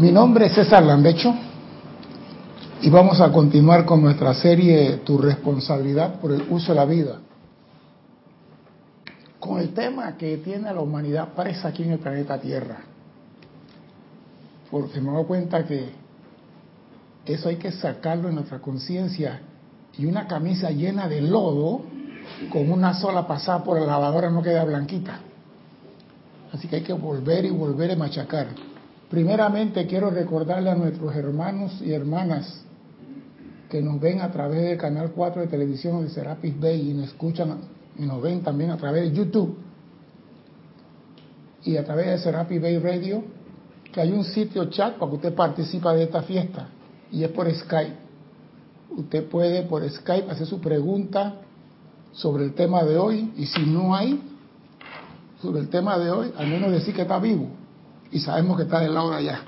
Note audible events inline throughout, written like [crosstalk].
Mi nombre es César Landecho y vamos a continuar con nuestra serie Tu responsabilidad por el uso de la vida. Con el tema que tiene a la humanidad presa aquí en el planeta Tierra. Porque me doy cuenta que eso hay que sacarlo en nuestra conciencia y una camisa llena de lodo con una sola pasada por la lavadora no queda blanquita. Así que hay que volver y volver a machacar. Primeramente quiero recordarle a nuestros hermanos y hermanas que nos ven a través del canal 4 de televisión de Serapis Bay y nos escuchan y nos ven también a través de YouTube y a través de Serapis Bay Radio, que hay un sitio chat para que usted participe de esta fiesta y es por Skype. Usted puede por Skype hacer su pregunta sobre el tema de hoy y si no hay sobre el tema de hoy, al menos decir que está vivo y sabemos que está del lado de allá.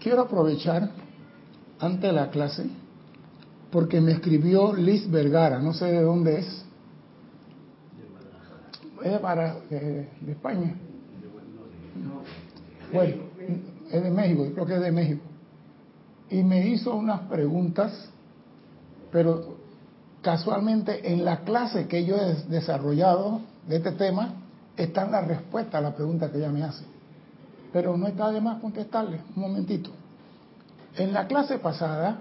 Quiero aprovechar antes de la clase porque me escribió Liz Vergara, no sé de dónde es. Es para eh, de España. Bueno, es de México, creo que es de México. Y me hizo unas preguntas, pero casualmente en la clase que yo he desarrollado de este tema, están las respuestas a la pregunta que ella me hace. Pero no está de más contestarle, un momentito. En la clase pasada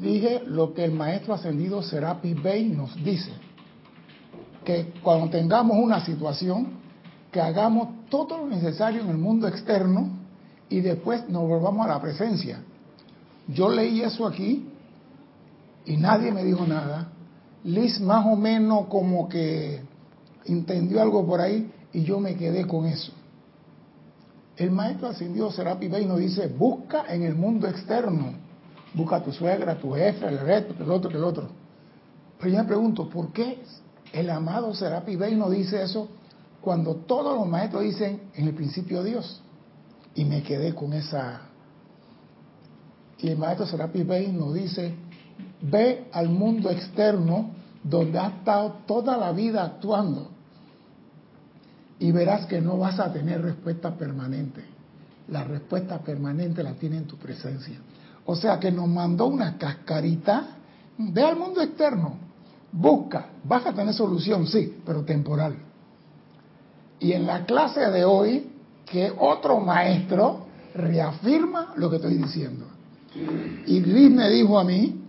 dije lo que el maestro ascendido Serapi Bey nos dice, que cuando tengamos una situación, que hagamos todo lo necesario en el mundo externo y después nos volvamos a la presencia. Yo leí eso aquí y nadie me dijo nada. Liz más o menos como que entendió algo por ahí y yo me quedé con eso. El maestro ascendido Serapi Bey nos dice, busca en el mundo externo, busca a tu suegra, tu jefe, el resto, el otro, el otro. Pero yo me pregunto, ¿por qué el amado Serapi Bey nos dice eso cuando todos los maestros dicen en el principio Dios? Y me quedé con esa... Y el maestro Serapi Bey nos dice, ve al mundo externo donde ha estado toda la vida actuando y verás que no vas a tener respuesta permanente. La respuesta permanente la tiene en tu presencia. O sea que nos mandó una cascarita, ve al mundo externo, busca, vas a tener solución, sí, pero temporal. Y en la clase de hoy, que otro maestro reafirma lo que estoy diciendo. Y Liz me dijo a mí,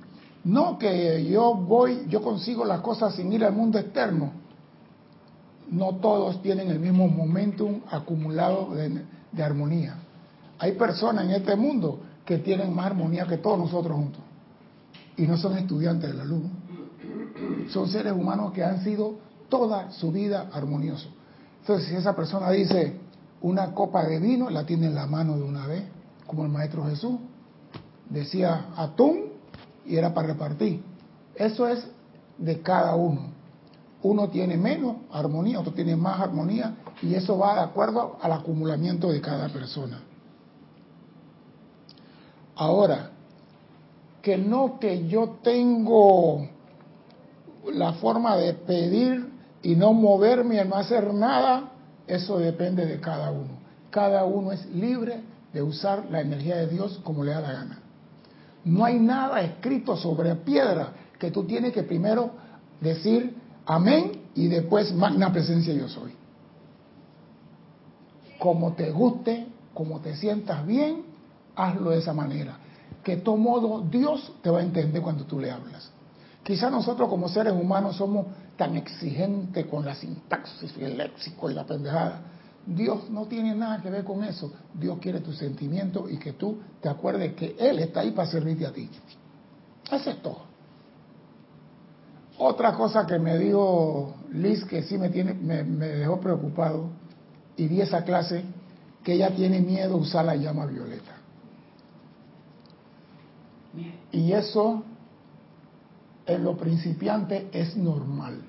no que yo voy, yo consigo las cosas sin ir al mundo externo no todos tienen el mismo momentum acumulado de, armonía. Hay personas en este mundo que tienen más armonía que todos nosotros juntos y no son estudiantes de la luz. Son seres humanos que han sido toda su vida armoniosos. Entonces, si esa persona dice una copa de vino, la tiene en la mano de una vez, como el Maestro Jesús. Decía atún y era para repartir. Eso es de cada uno uno tiene menos armonía, otro tiene más armonía, y eso va de acuerdo al acumulamiento de cada persona. Ahora, que no que yo tengo la forma de pedir y no moverme y no hacer nada, eso depende de cada uno. Cada uno es libre de usar la energía de Dios como le da la gana. No hay nada escrito sobre piedra que tú tienes que primero decir, Amén. Y después, magna presencia yo soy. Como te guste, como te sientas bien, hazlo de esa manera. Que de todo modo Dios te va a entender cuando tú le hablas. Quizá nosotros como seres humanos somos tan exigentes con la sintaxis el léxico y la pendejada. Dios no tiene nada que ver con eso. Dios quiere tu sentimiento y que tú te acuerdes que Él está ahí para servirte a ti. Eso es todo. Otra cosa que me dijo Liz que sí me, tiene, me, dejó preocupado y di esa clase, que ella tiene miedo a usar la llama violeta. Y eso en lo principiante es normal.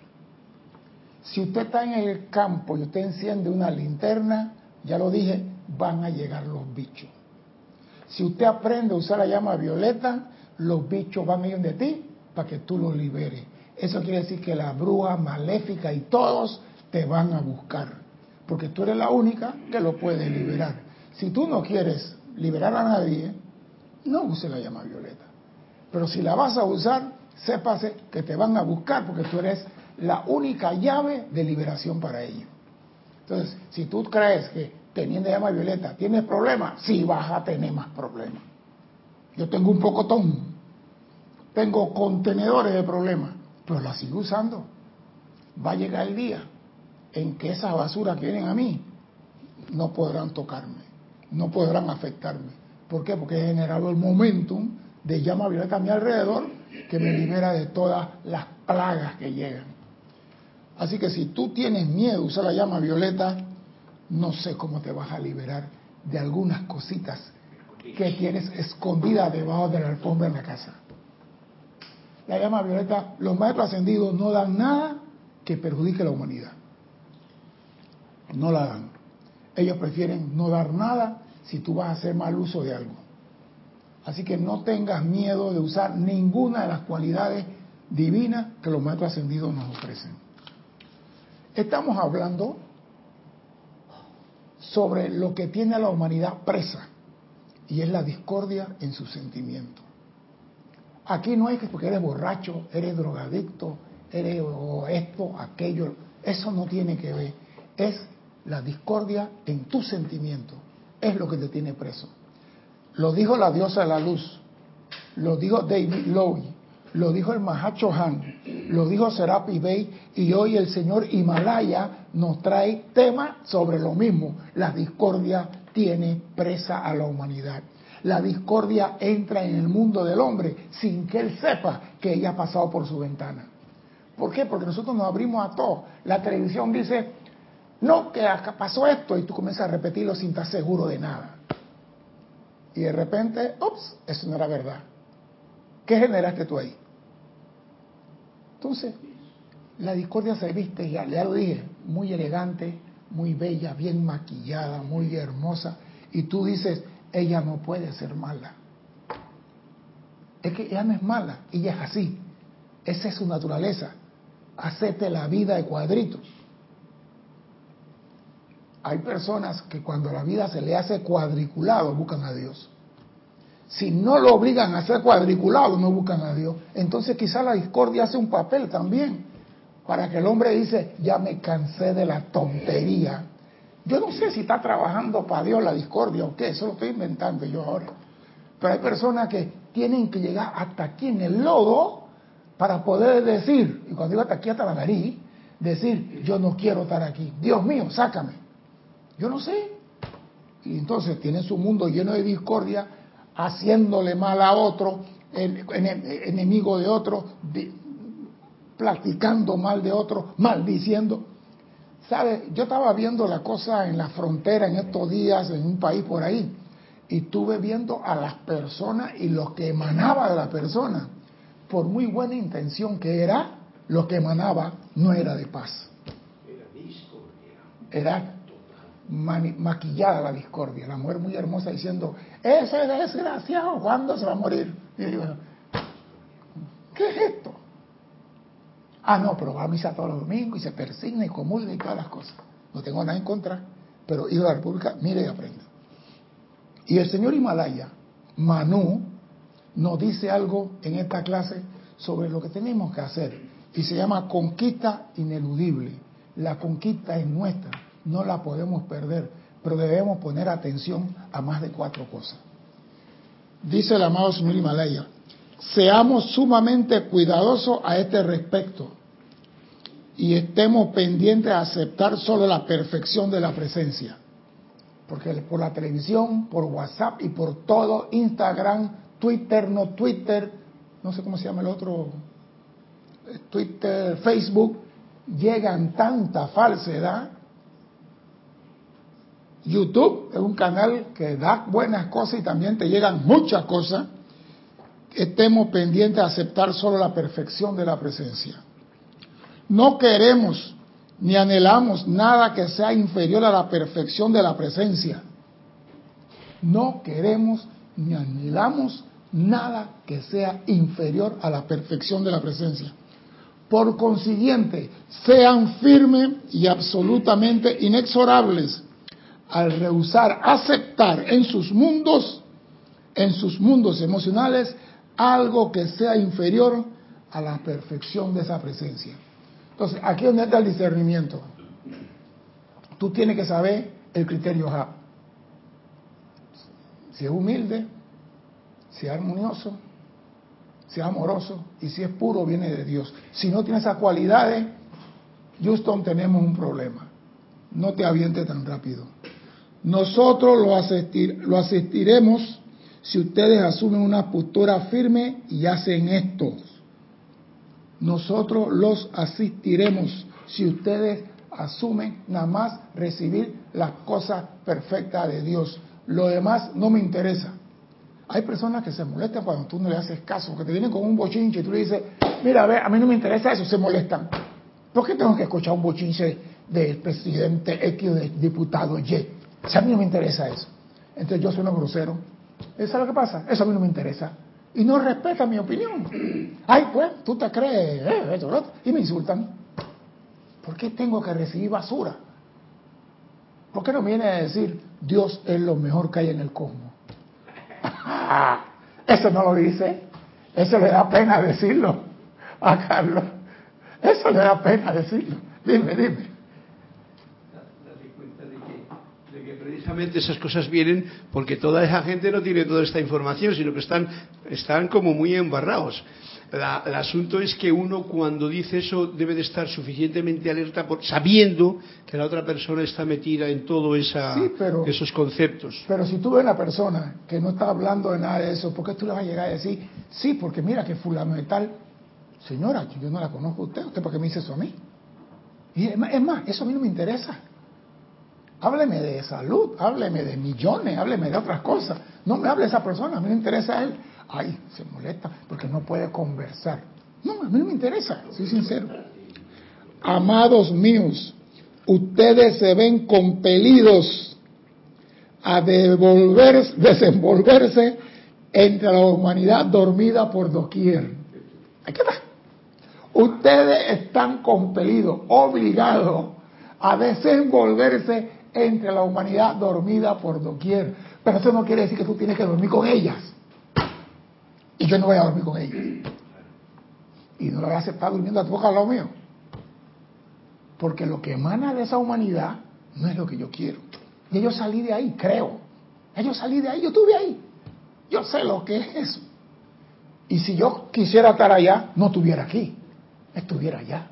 Si usted está en el campo y usted enciende una linterna, ya lo dije, van a llegar los bichos. Si usted aprende a usar la llama violeta, los bichos van a ir de ti para que tú los liberes. Eso quiere decir que la bruja maléfica y todos te van a buscar. porque tú eres la única que lo puede liberar. Si tú no quieres liberar a nadie, no use la llama violeta. Pero si la vas a usar, sépase que te van a buscar porque tú eres la única llave de liberación para ellos. Entonces, si tú crees que teniendo llama violeta tienes problemas, sí vas a tener más problemas. Yo tengo un pocotón, tengo contenedores de problemas, pero la sigo usando. Va a llegar el día en que esas basuras que vienen a mí no podrán tocarme, no podrán afectarme. ¿Por qué? Porque he generado el momentum de llama violeta a mi alrededor que me libera de todas las plagas que llegan. Así que si tú tienes miedo de usar la llama violeta, no sé cómo te vas a liberar de algunas cositas que tienes escondidas debajo de la alfombra en la casa. La llama violeta, los maestros ascendidos no dan nada que perjudique a la humanidad. No la dan. Ellos prefieren no dar nada si tú vas a hacer mal uso de algo. Así que no tengas miedo de usar ninguna de las cualidades divinas que los maestros ascendidos nos ofrecen. Estamos hablando sobre lo que tiene a la humanidad presa y es la discordia en sus sentimientos. Aquí no es que porque eres borracho, eres drogadicto, eres esto, aquello, eso no tiene que ver. Es la discordia en tus sentimientos, es lo que te tiene preso. Lo dijo la diosa de la luz, lo dijo David Lowe, lo dijo el Mahacho Han, lo dijo Serapi Bey y hoy el señor Himalaya nos trae tema sobre lo mismo. La discordia tiene presa a la humanidad. La discordia entra en el mundo del hombre sin que él sepa que ella ha pasado por su ventana. ¿Por qué? Porque nosotros nos abrimos a todo. La televisión dice, no, que pasó esto, y tú comienzas a repetirlo sin estar seguro de nada. Y de repente, ups, eso no era verdad. ¿Qué generaste tú ahí? Entonces, la discordia se viste, ya, ya lo dije, muy elegante, muy bella, bien maquillada, muy hermosa, y tú dices, ella no puede ser mala. Es que ella no es mala, ella es así. Esa es su naturaleza. Hacete la vida de cuadritos. Hay personas que cuando la vida se le hace cuadriculado buscan a Dios. Si no lo obligan a hacer cuadriculado, no buscan a Dios. Entonces quizá la discordia hace un papel también para que el hombre dice, ya me cansé de la tontería yo no sé si está trabajando para Dios la discordia o qué, eso lo estoy inventando yo ahora. Pero hay personas que tienen que llegar hasta aquí en el lodo para poder decir, y cuando digo hasta aquí, hasta la nariz, decir, yo no quiero estar aquí. Dios mío, sácame. Yo no sé. Y entonces tiene su mundo lleno de discordia, haciéndole mal a otro, enemigo de otro, platicando mal de otro, maldiciendo. ¿Sabe? Yo estaba viendo la cosa en la frontera en estos días, en un país por ahí, y estuve viendo a las personas y lo que emanaba de la persona. Por muy buena intención que era, lo que emanaba no era de paz. Era maquillada la discordia. La mujer muy hermosa diciendo, ese desgraciado, ¿cuándo se va a morir? Y digo, ¿qué es esto? Ah, no, pero va a misa todos los domingos y se persigna y comulga y todas las cosas. No tengo nada en contra, pero ir a la República, mire y aprenda. Y el señor Himalaya, Manu, nos dice algo en esta clase sobre lo que tenemos que hacer. Y se llama conquista ineludible. La conquista es nuestra, no la podemos perder, pero debemos poner atención a más de cuatro cosas. Dice el amado señor Himalaya, seamos sumamente cuidadosos a este respecto y estemos pendientes a aceptar solo la perfección de la presencia. Porque por la televisión, por WhatsApp y por todo, Instagram, Twitter, no Twitter, no sé cómo se llama el otro, Twitter, Facebook, llegan tanta falsedad. YouTube es un canal que da buenas cosas y también te llegan muchas cosas estemos pendientes de aceptar solo la perfección de la presencia. No queremos ni anhelamos nada que sea inferior a la perfección de la presencia. No queremos ni anhelamos nada que sea inferior a la perfección de la presencia. Por consiguiente, sean firmes y absolutamente inexorables al rehusar aceptar en sus mundos, en sus mundos emocionales, algo que sea inferior a la perfección de esa presencia. Entonces, aquí es donde está el discernimiento. Tú tienes que saber el criterio H. Si es humilde, si es armonioso, si es amoroso y si es puro, viene de Dios. Si no tiene esas cualidades, Houston, tenemos un problema. No te avientes tan rápido. Nosotros lo, lo asistiremos si ustedes asumen una postura firme y hacen esto. Nosotros los asistiremos si ustedes asumen nada más recibir las cosas perfectas de Dios. Lo demás no me interesa. Hay personas que se molestan cuando tú no le haces caso, que te vienen con un bochinche y tú le dices, mira, a a mí no me interesa eso, se molestan. ¿Por qué tengo que escuchar un bochinche del presidente X o del diputado Y? Si a mí no me interesa eso. Entonces yo soy un grosero. Eso es lo que pasa. Eso a mí no me interesa. Y no respeta mi opinión. Ay, pues, tú te crees, eh, y me insultan. ¿Por qué tengo que recibir basura? ¿Por qué no viene a decir, Dios es lo mejor que hay en el cosmos? [laughs] Eso no lo dice. Eso le da pena decirlo a Carlos. Eso le da pena decirlo. Dime, dime. Esas cosas vienen porque toda esa gente no tiene toda esta información, sino que están, están como muy embarrados. el asunto es que uno cuando dice eso debe de estar suficientemente alerta por, sabiendo que la otra persona está metida en todos esos conceptos. Pero si tú ves una persona que no está hablando de nada de eso, ¿por qué tú le vas a llegar a decir, sí, porque mira que fundamental, señora, yo no la conozco a usted, ¿usted por qué me dice eso a mí? Y es más, eso a mí no me interesa. Hábleme de salud, hábleme de millones, hábleme de otras cosas. No me hable esa persona, a mí me interesa a él. Ay, se molesta porque no puede conversar. No, a mí no me interesa, soy sincero. Amados míos, ustedes se ven compelidos a devolver, desenvolverse entre la humanidad dormida por doquier. Aquí está. Ustedes están compelidos, obligados a desenvolverse entre la humanidad dormida por doquier. Pero eso no quiere decir que tú tienes que dormir con ellas. Y yo no voy a dormir con ellas. Y no lo voy a aceptar durmiendo a tu boca al lado mío. Porque lo que emana de esa humanidad no es lo que yo quiero. Y yo salí de ahí, creo. yo salí de ahí, yo estuve ahí. Yo sé lo que es eso. Y si yo quisiera estar allá, no estuviera aquí. Estuviera allá.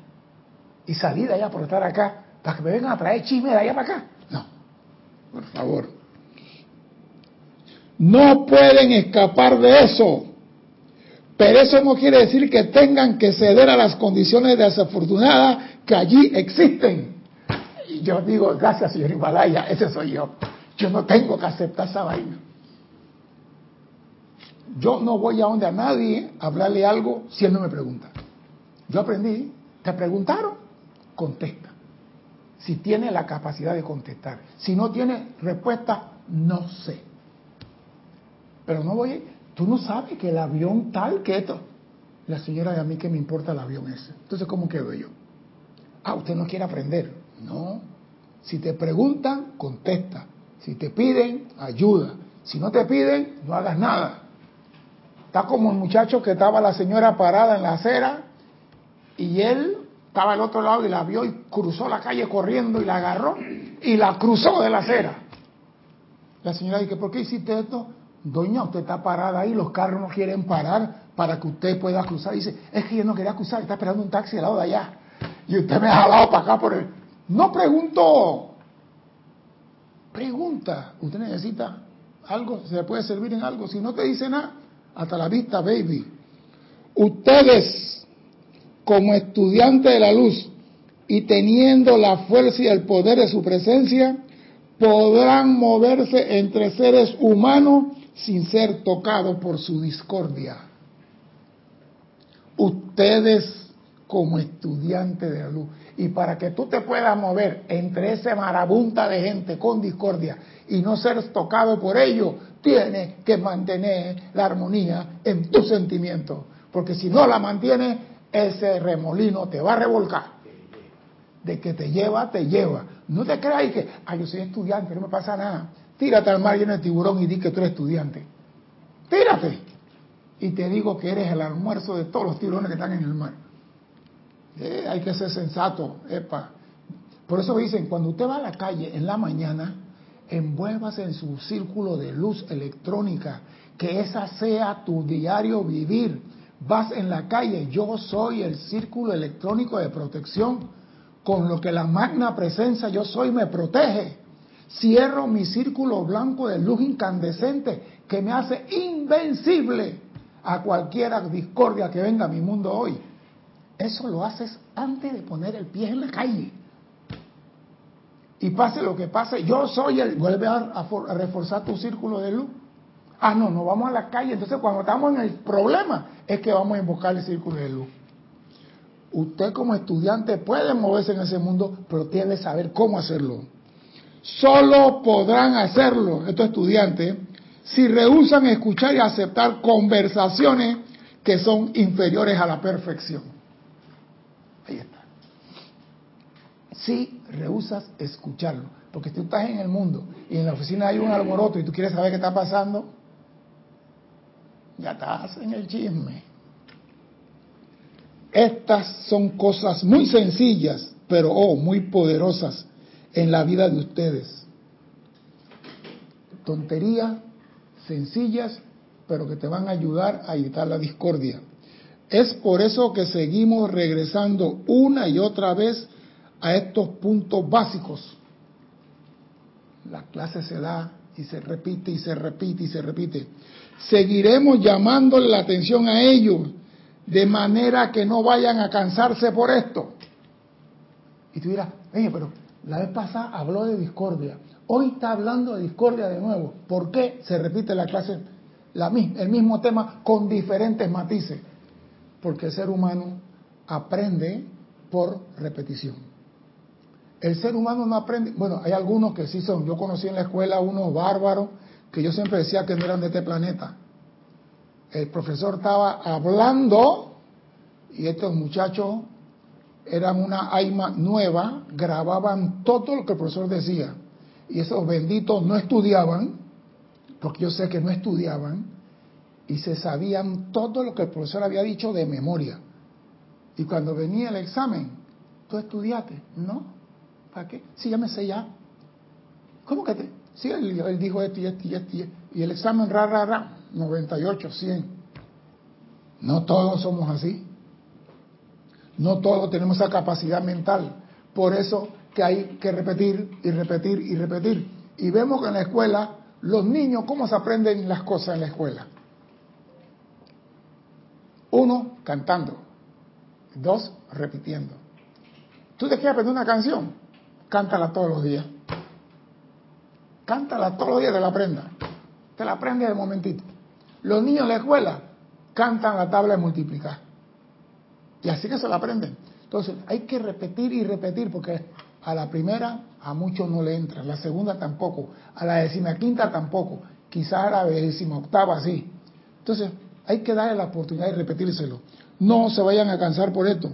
Y salí de allá por estar acá, para que me vengan a traer chisme de allá para acá por favor. No pueden escapar de eso. Pero eso no quiere decir que tengan que ceder a las condiciones desafortunadas que allí existen. Y yo digo, gracias señor Himalaya, ese soy yo. Yo no tengo que aceptar esa vaina. Yo no voy a donde a nadie a hablarle algo si él no me pregunta. Yo aprendí, te preguntaron, contesta si tiene la capacidad de contestar. Si no tiene respuesta, no sé. Pero no voy, tú no sabes que el avión tal que esto. La señora de a mí que me importa el avión ese. Entonces, ¿cómo quedo yo? Ah, usted no quiere aprender. No. Si te preguntan, contesta. Si te piden, ayuda. Si no te piden, no hagas nada. Está como el muchacho que estaba la señora parada en la acera y él estaba al otro lado y la vio y cruzó la calle corriendo y la agarró y la cruzó de la acera. La señora dice, ¿por qué hiciste esto? Doña, usted está parada ahí, los carros no quieren parar para que usted pueda cruzar. Dice, es que yo no quería cruzar, está esperando un taxi al lado de allá. Y usted me ha jalado para acá por el... No preguntó. Pregunta. Usted necesita algo, se le puede servir en algo. Si no te dice nada, hasta la vista, baby. Ustedes como estudiante de la luz y teniendo la fuerza y el poder de su presencia, podrán moverse entre seres humanos sin ser tocados por su discordia. Ustedes como estudiantes de la luz. Y para que tú te puedas mover entre ese marabunta de gente con discordia y no ser tocado por ello, tienes que mantener la armonía en tu sentimiento. Porque si no la mantienes, ese remolino te va a revolcar. De que te lleva, te lleva. No te creas que, ah, yo soy estudiante, no me pasa nada. Tírate al mar lleno de tiburón y di que tú eres estudiante. Tírate. Y te digo que eres el almuerzo de todos los tiburones que están en el mar. Eh, hay que ser sensato, epa. Por eso dicen, cuando usted va a la calle en la mañana, envuélvase en su círculo de luz electrónica, que esa sea tu diario vivir. Vas en la calle, yo soy el círculo electrónico de protección, con lo que la magna presencia yo soy me protege. Cierro mi círculo blanco de luz incandescente que me hace invencible a cualquier discordia que venga a mi mundo hoy. Eso lo haces antes de poner el pie en la calle. Y pase lo que pase, yo soy el... Vuelve a, reforzar tu círculo de luz. Ah, no, no vamos a la calle. Entonces cuando estamos en el problema es que vamos a invocar el círculo de luz. Usted como estudiante puede moverse en ese mundo, pero tiene que saber cómo hacerlo. Solo podrán hacerlo estos estudiantes si rehusan escuchar y aceptar conversaciones que son inferiores a la perfección. Ahí está. Si rehusas escucharlo, porque tú estás en el mundo y en la oficina hay un alboroto y tú quieres saber qué está pasando, ya estás en el chisme. Estas son cosas muy sencillas, pero oh, muy poderosas en la vida de ustedes. Tonterías sencillas, pero que te van a ayudar a evitar la discordia. Es por eso que seguimos regresando una y otra vez a estos puntos básicos. La clase se da y se repite y se repite y se repite. Seguiremos llamándole la atención a ellos de manera que no vayan a cansarse por esto. Y tú dirás, oye, pero la vez pasada habló de discordia. Hoy está hablando de discordia de nuevo. ¿Por qué se repite la clase la, el mismo tema con diferentes matices? Porque el ser humano aprende por repetición. El ser humano no aprende, bueno, hay algunos que sí son, yo conocí en la escuela unos bárbaros que yo siempre decía que no eran de este planeta. El profesor estaba hablando y estos muchachos eran una AIMA nueva, grababan todo lo que el profesor decía. Y esos benditos no estudiaban, porque yo sé que no estudiaban, y se sabían todo lo que el profesor había dicho de memoria. Y cuando venía el examen, ¿tú estudiaste? No. ¿Para qué? Sí, ya me sé ya. ¿Cómo que te? Sí, él, dijo esto y esto y esto. Y el examen, ra, ra, ra, 98, 100. No todos somos así. No todos tenemos esa capacidad mental. Por eso que hay que repetir y repetir y repetir. Y vemos que en la escuela, los niños, ¿cómo se aprenden las cosas en la escuela? Uno, cantando. Dos, repitiendo. ¿Tú te quieres aprender una canción? Cántala todos los días. Cántala todos los días, te la aprenda. Te la aprendes de momentito. Los niños en la escuela cantan la tabla de multiplicar. Y así que se la aprenden. Entonces, hay que repetir y repetir porque a la primera a muchos no le entra, a la segunda tampoco, a la quinta tampoco, quizá a la octava sí. Entonces, hay que darle la oportunidad de repetírselo. No se vayan a cansar por esto,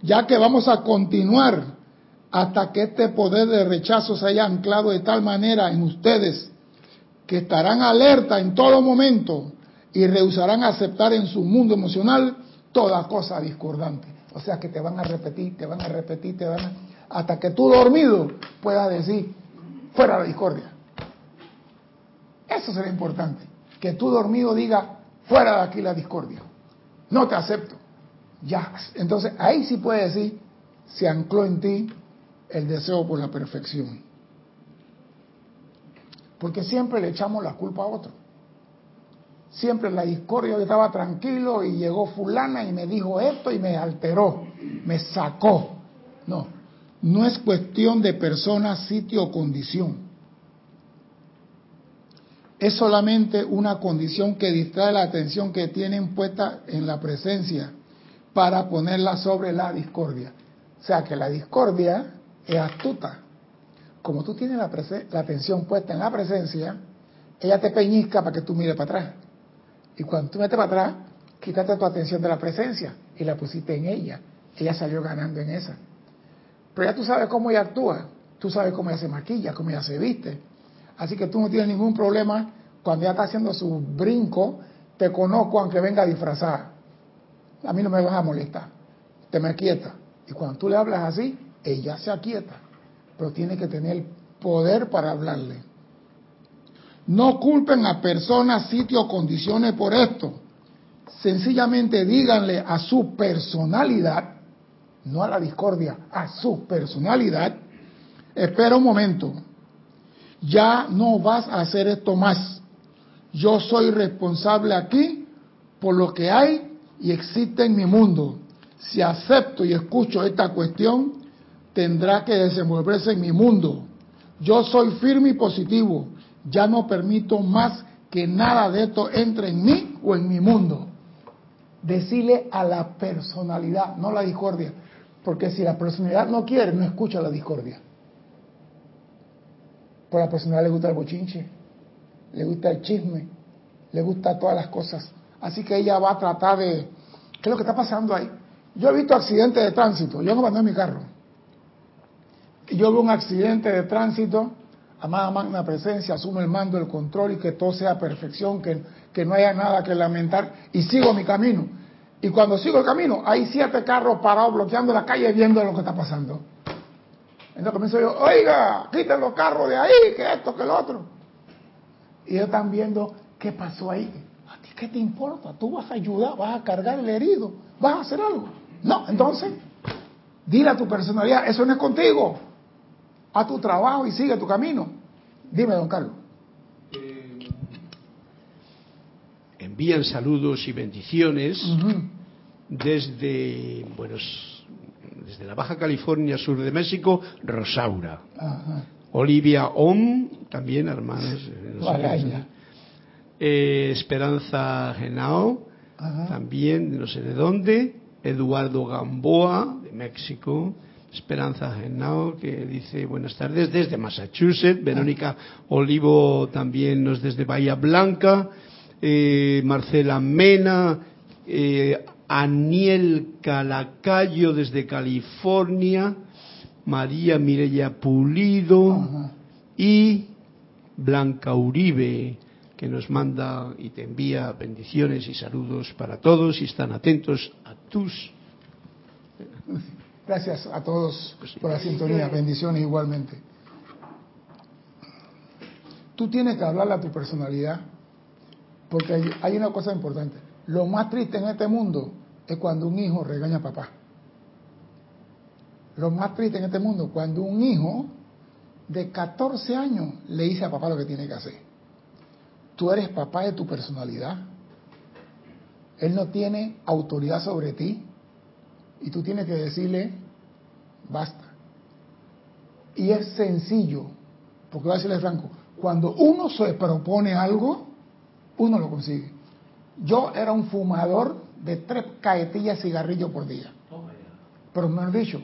ya que vamos a continuar hasta que este poder de rechazo se haya anclado de tal manera en ustedes que estarán alerta en todo momento y rehusarán aceptar en su mundo emocional toda cosa discordante. O sea que te van a repetir, te van a repetir, te van a... Hasta que tú dormido puedas decir, fuera la discordia. Eso será importante. Que tú dormido diga, fuera de aquí la discordia. No te acepto. Ya. Entonces ahí sí puede decir, se ancló en ti el deseo por la perfección. Porque siempre le echamos la culpa a otro. Siempre la discordia, yo estaba tranquilo y llegó fulana y me dijo esto y me alteró, me sacó. No, no es cuestión de persona, sitio o condición. Es solamente una condición que distrae la atención que tienen puesta en la presencia para ponerla sobre la discordia. O sea que la discordia es astuta. Como tú tienes la, atención puesta en la presencia, ella te peñizca para que tú mires para atrás. Y cuando tú metes para atrás, quítate tu atención de la presencia y la pusiste en ella. Ella salió ganando en esa. Pero ya tú sabes cómo ella actúa, tú sabes cómo ella se maquilla, cómo ella se viste. Así que tú no tienes ningún problema cuando ella está haciendo su brinco, te conozco aunque venga disfrazada. A mí no me vas a molestar, te me quieta. Y cuando tú le hablas así, ella se aquieta, pero tiene que tener poder para hablarle. No culpen a personas, sitios condiciones por esto. Sencillamente díganle a su personalidad, no a la discordia, a su personalidad, espera un momento, ya no vas a hacer esto más. Yo soy responsable aquí por lo que hay y existe en mi mundo. Si acepto y escucho esta cuestión, tendrá que desenvolverse en mi mundo. Yo soy firme y positivo. Ya no permito más que nada de esto entre en mí o en mi mundo. Decirle a la personalidad, no la discordia. Porque si la personalidad no quiere, no escucha la discordia. Por la personalidad le gusta el bochinche, le gusta el chisme, le gusta todas las cosas. Así que ella va a tratar de... ¿Qué es lo que está pasando ahí? Yo he visto accidentes de tránsito. Yo no mandé mi carro. Yo veo un accidente de tránsito, amada magna presencia, asumo el mando, el control y que todo sea perfección, que, que no haya nada que lamentar y sigo mi camino. Y cuando sigo el camino, hay siete carros parados bloqueando la calle viendo lo que está pasando. Entonces comienzo yo, oiga, quiten los carros de ahí, que esto, que lo otro. Y ellos están viendo qué pasó ahí. ¿A ti qué te importa? Tú vas a ayudar, vas a cargar el herido, vas a hacer algo. No, entonces, dile a tu personalidad, eso no es contigo. A tu trabajo y sigue tu camino. Dime, don Carlos. Eh, envían saludos y bendiciones desde, buenos, desde la Baja California, sur de México, Rosaura. Olivia Om, también hermanos. Eh, Esperanza Genao, también no sé de dónde. Eduardo Gamboa, de México. Esperanza Genao, que dice buenas tardes desde Massachusetts. Verónica Olivo también nos desde Bahía Blanca. Eh, Marcela Mena. Eh, Aniel Calacayo desde California. María Mireya Pulido. Y Blanca Uribe que nos manda y te envía bendiciones y saludos para todos y están atentos a tus Gracias a todos por la sintonía. Bendiciones igualmente. Tú tienes que hablarle a tu personalidad, porque hay una cosa importante. Lo más triste en este mundo es cuando un hijo regaña a papá. Lo más triste en este mundo cuando un hijo de 14 años le dice a papá lo que tiene que hacer. Tú eres papá de tu personalidad. Él no tiene autoridad sobre ti. Y tú tienes que decirle, basta. Y es sencillo, porque voy a decirle franco, cuando uno se propone algo, uno lo consigue. Yo era un fumador de tres caetillas de cigarrillo por día. Pero me han dicho,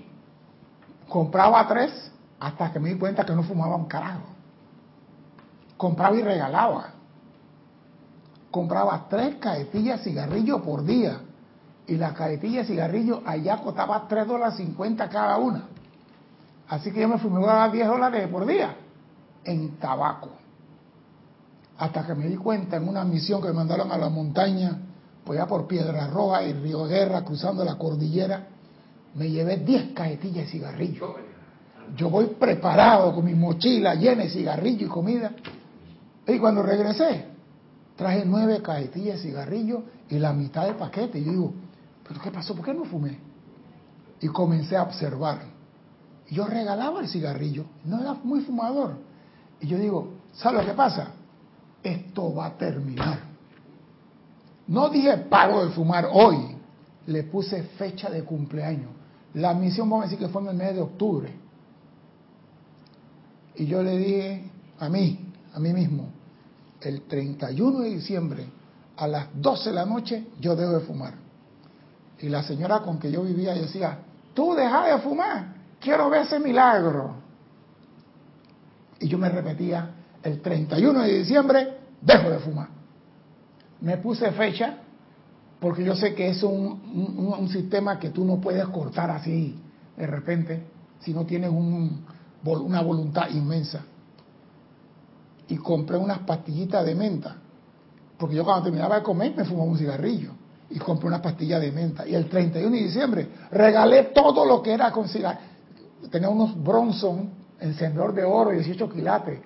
compraba tres hasta que me di cuenta que no fumaba un carajo. Compraba y regalaba. Compraba tres caetillas de cigarrillo por día y la cajetilla de cigarrillos allá costaba 3 dólares 50 cada una. Así que yo me fumigaba 10 dólares por día en tabaco. Hasta que me di cuenta en una misión que me mandaron a la montaña, pues ya por Piedra Roja y Río Guerra, cruzando la cordillera, me llevé 10 cajetillas de cigarrillos. Yo voy preparado con mi mochila llena de cigarrillos y comida. Y cuando regresé, traje nueve cajetillas de cigarrillos y la mitad del paquete. Y yo digo, ¿pero qué pasó? ¿Por qué no fumé? Y comencé a observar. Yo regalaba el cigarrillo, no era muy fumador. Y yo digo, ¿sabes lo que pasa? Esto va a terminar. No dije paro de fumar hoy, le puse fecha de cumpleaños. La misión, vamos a decir que fue en el mes de octubre. Y yo le dije a mí, a mí mismo, el 31 de diciembre a las 12 de la noche yo dejo de fumar. Y la señora con que yo vivía decía, tú deja de fumar, quiero ver ese milagro. Y yo me repetía, el 31 de diciembre dejo de fumar. Me puse fecha porque yo sé que es un, un, sistema que tú no puedes cortar así de repente si no tienes un, una voluntad inmensa. Y compré unas pastillitas de menta, porque yo cuando terminaba de comer me fumaba un cigarrillo y compré unas pastillas de menta. Y el 31 de diciembre regalé todo lo que era con cigarrillo. Tenía unos Bronson, encendedor de oro, 18 quilates,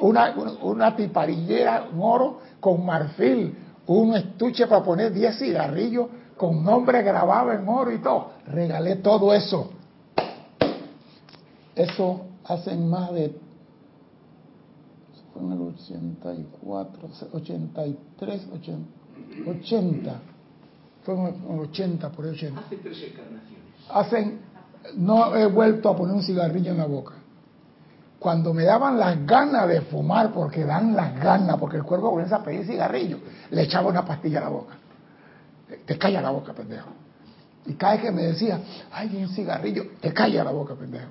una, una tiparillera, un oro con marfil, un estuche para poner 10 cigarrillos con nombre grabado en oro y todo. Regalé todo eso. Eso hace más de fue en el 84, 83, 80, 80 el 80, por el 80. Hace tres encarnaciones. Hacen, no he vuelto a poner un cigarrillo en la boca cuando me daban las ganas de fumar, porque dan las ganas, porque el cuerpo comienza a pedir cigarrillo, le echaba una pastilla a la boca. Te calla la boca, pendejo. Y cada vez que me decía, ay, un cigarrillo, te calla la boca, pendejo.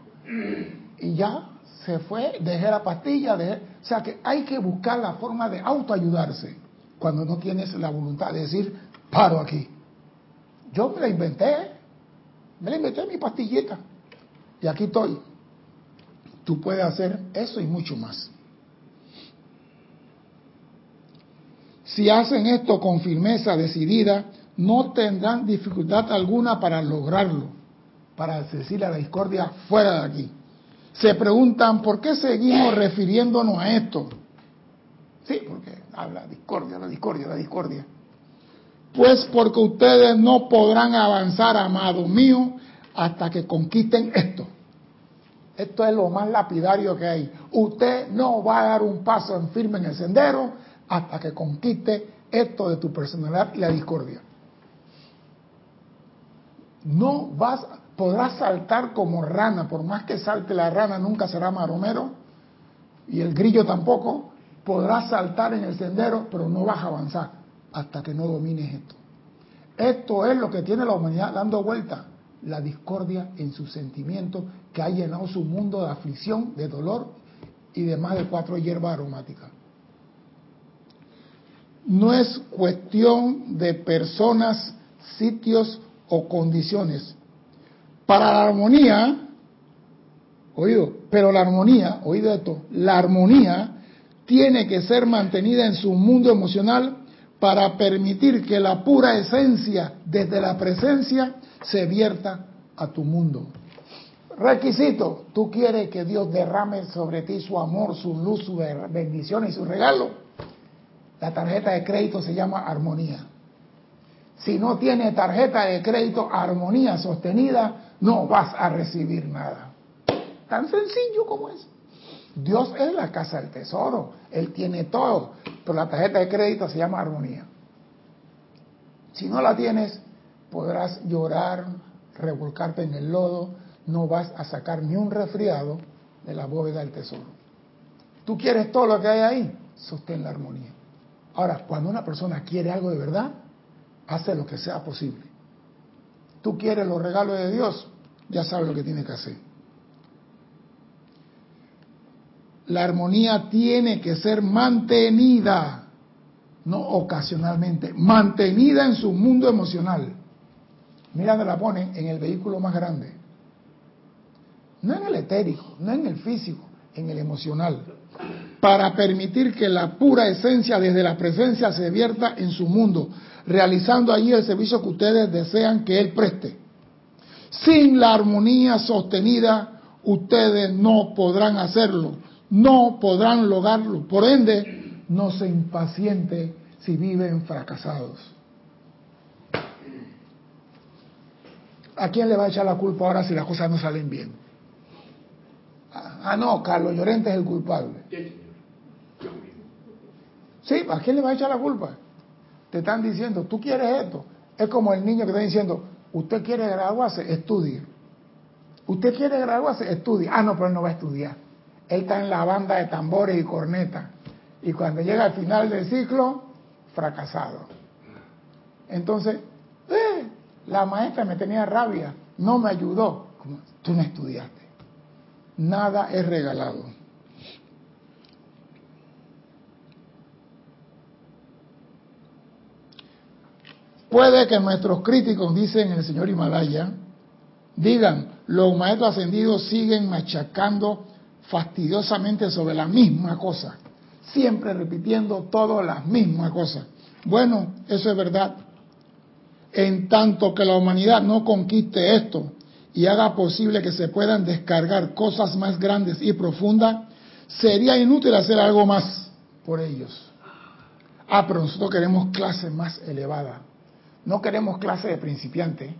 Y ya se fue, dejé la pastilla, dejé... o sea que hay que buscar la forma de autoayudarse cuando no tienes la voluntad de decir, paro aquí. Yo me la inventé, me la inventé mi pastillita. Y aquí estoy. Tú puedes hacer eso y mucho más. Si hacen esto con firmeza decidida, no tendrán dificultad alguna para lograrlo, para decirle a la discordia fuera de aquí. Se preguntan, ¿por qué seguimos refiriéndonos a esto? Sí, porque habla discordia, la discordia, la discordia. Pues porque ustedes no podrán avanzar, amado mío, hasta que conquisten esto. Esto es lo más lapidario que hay. Usted no va a dar un paso en firme en el sendero hasta que conquiste esto de tu personalidad y la discordia. No vas, podrás saltar como rana, por más que salte la rana nunca será maromero y el grillo tampoco. Podrás saltar en el sendero, pero no vas a avanzar hasta que no domines esto. Esto es lo que tiene la humanidad dando vuelta la discordia en sus sentimientos que ha llenado su mundo de aflicción, de dolor y de más de cuatro hierbas aromáticas. No es cuestión de personas, sitios o condiciones. Para la armonía, oído, pero la armonía, oído esto, la armonía tiene que ser mantenida en su mundo emocional para permitir que la pura esencia desde la presencia se vierta a tu mundo. Requisito, tú quieres que Dios derrame sobre ti su amor, su luz, su bendición y su regalo. La tarjeta de crédito se llama armonía. Si no tiene tarjeta de crédito armonía sostenida, no vas a recibir nada. Tan sencillo como es. Dios es la casa del tesoro, Él tiene todo, pero la tarjeta de crédito se llama armonía. Si no la tienes, podrás llorar, revolcarte en el lodo, no vas a sacar ni un resfriado de la bóveda del tesoro. Tú quieres todo lo que hay ahí, sostén la armonía. Ahora, cuando una persona quiere algo de verdad, hace lo que sea posible. Tú quieres los regalos de Dios, ya sabes lo que tiene que hacer. La armonía tiene que ser mantenida, no ocasionalmente, mantenida en su mundo emocional. Mira dónde la pone en el vehículo más grande. No en el etérico, no en el físico, en el emocional. Para permitir que la pura esencia desde la presencia se vierta en su mundo, realizando allí el servicio que ustedes desean que Él preste. Sin la armonía sostenida, ustedes no podrán hacerlo, no podrán lograrlo. Por ende, no se impaciente si viven fracasados. ¿A quién le va a echar la culpa ahora si las cosas no salen bien? Ah, no, Carlos Llorente es el culpable. Sí, ¿a quién le va a echar la culpa? Te están diciendo, tú quieres esto. Es como el niño que está diciendo, usted quiere graduarse, estudie. Usted quiere graduarse, estudie. Ah, no, pero él no va a estudiar. Él está en la banda de tambores y cornetas. Y cuando llega al final del ciclo, fracasado. Entonces, eh, la maestra me tenía rabia, no me ayudó. Tú no estudiaste. Nada es regalado. Puede que nuestros críticos, dicen el señor Himalaya, digan, los maestros ascendidos siguen machacando fastidiosamente sobre la misma cosa, siempre repitiendo todas las mismas cosas. Bueno, eso es verdad. En tanto que la humanidad no conquiste esto y haga posible que se puedan descargar cosas más grandes y profundas, sería inútil hacer algo más por ellos. Ah, pero nosotros queremos clases más elevadas. No queremos clases de principiante.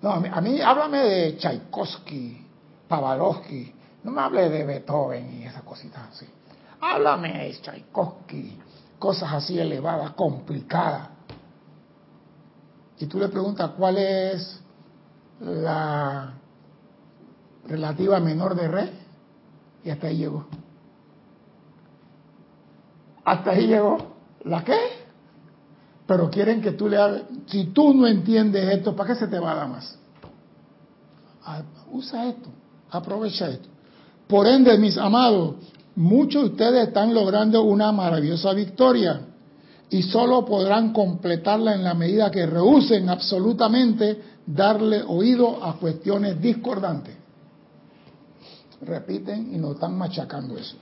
No, a mí, háblame de Tchaikovsky, Pavalovsky. No me hable de Beethoven y esas cositas así. Háblame de Tchaikovsky, cosas así elevadas, complicadas. Y tú le preguntas cuál es la relativa menor de re y hasta ahí llegó. Hasta ahí llegó. ¿La qué? Pero quieren que tú le hagas... Si tú no entiendes esto, ¿para qué se te va a dar más? Ah, usa esto, aprovecha esto. Por ende, mis amados, muchos de ustedes están logrando una maravillosa victoria y solo podrán completarla en la medida que rehúsen absolutamente darle oído a cuestiones discordantes. Repiten y nos están machacando eso.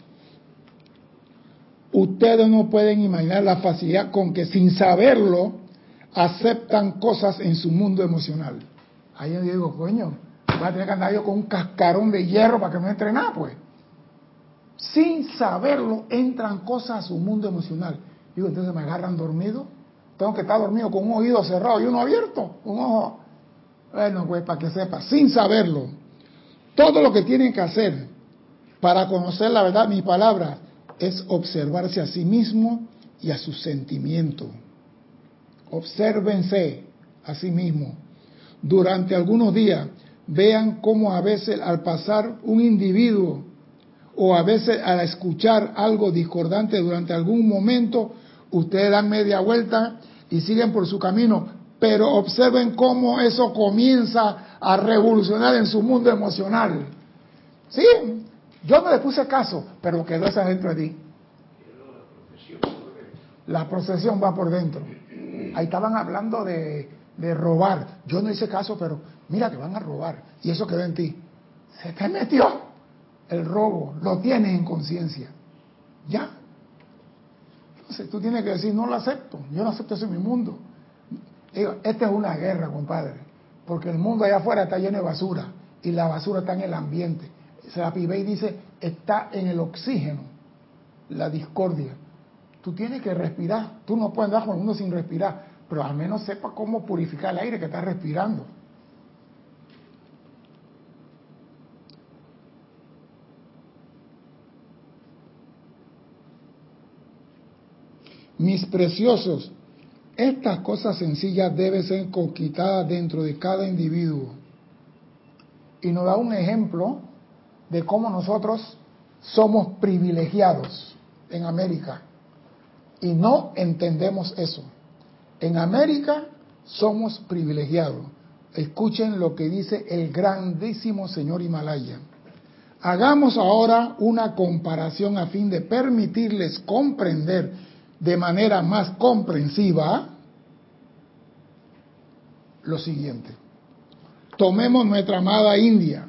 Ustedes no pueden imaginar la facilidad con que sin saberlo aceptan cosas en su mundo emocional. Ahí yo digo, coño, va a tener que andar yo con un cascarón de hierro para que no entre nada, pues. Sin saberlo entran cosas a su mundo emocional. Digo, entonces me agarran dormido. Tengo que estar dormido con un oído cerrado y uno abierto, un ojo. Bueno, pues para que sepa, sin saberlo, todo lo que tienen que hacer para conocer la verdad, mi palabra, es observarse a sí mismo y a sus sentimientos. Obsérvense a sí mismo. Durante algunos días, vean cómo a veces al pasar un individuo o a veces al escuchar algo discordante durante algún momento, ustedes dan media vuelta y siguen por su camino, pero observen cómo eso comienza a revolucionar en su mundo emocional. Sí, yo no le puse caso, pero quedó eso dentro de ti. La procesión va por dentro. Ahí estaban hablando de, de robar. Yo no hice caso, pero mira que van a robar. Y eso quedó en ti. Se te metió el robo. Lo tienes en conciencia. Ya. Entonces tú tienes que decir, no lo acepto. Yo no acepto eso en mi mundo. esta es una guerra, compadre. Porque el mundo allá afuera está lleno de basura. Y la basura está en el ambiente. y dice, está en el oxígeno. La discordia. Tú tienes que respirar. Tú no puedes andar con el mundo sin respirar. Pero al menos sepa cómo purificar el aire que estás respirando. Mis preciosos, estas cosas sencillas deben ser conquistadas dentro de cada individuo. Y nos da un ejemplo de cómo nosotros somos privilegiados en América. Y no entendemos eso. En América somos privilegiados. Escuchen lo que dice el grandísimo señor Himalaya. Hagamos ahora una comparación a fin de permitirles comprender de manera más comprensiva lo siguiente. Tomemos nuestra amada India.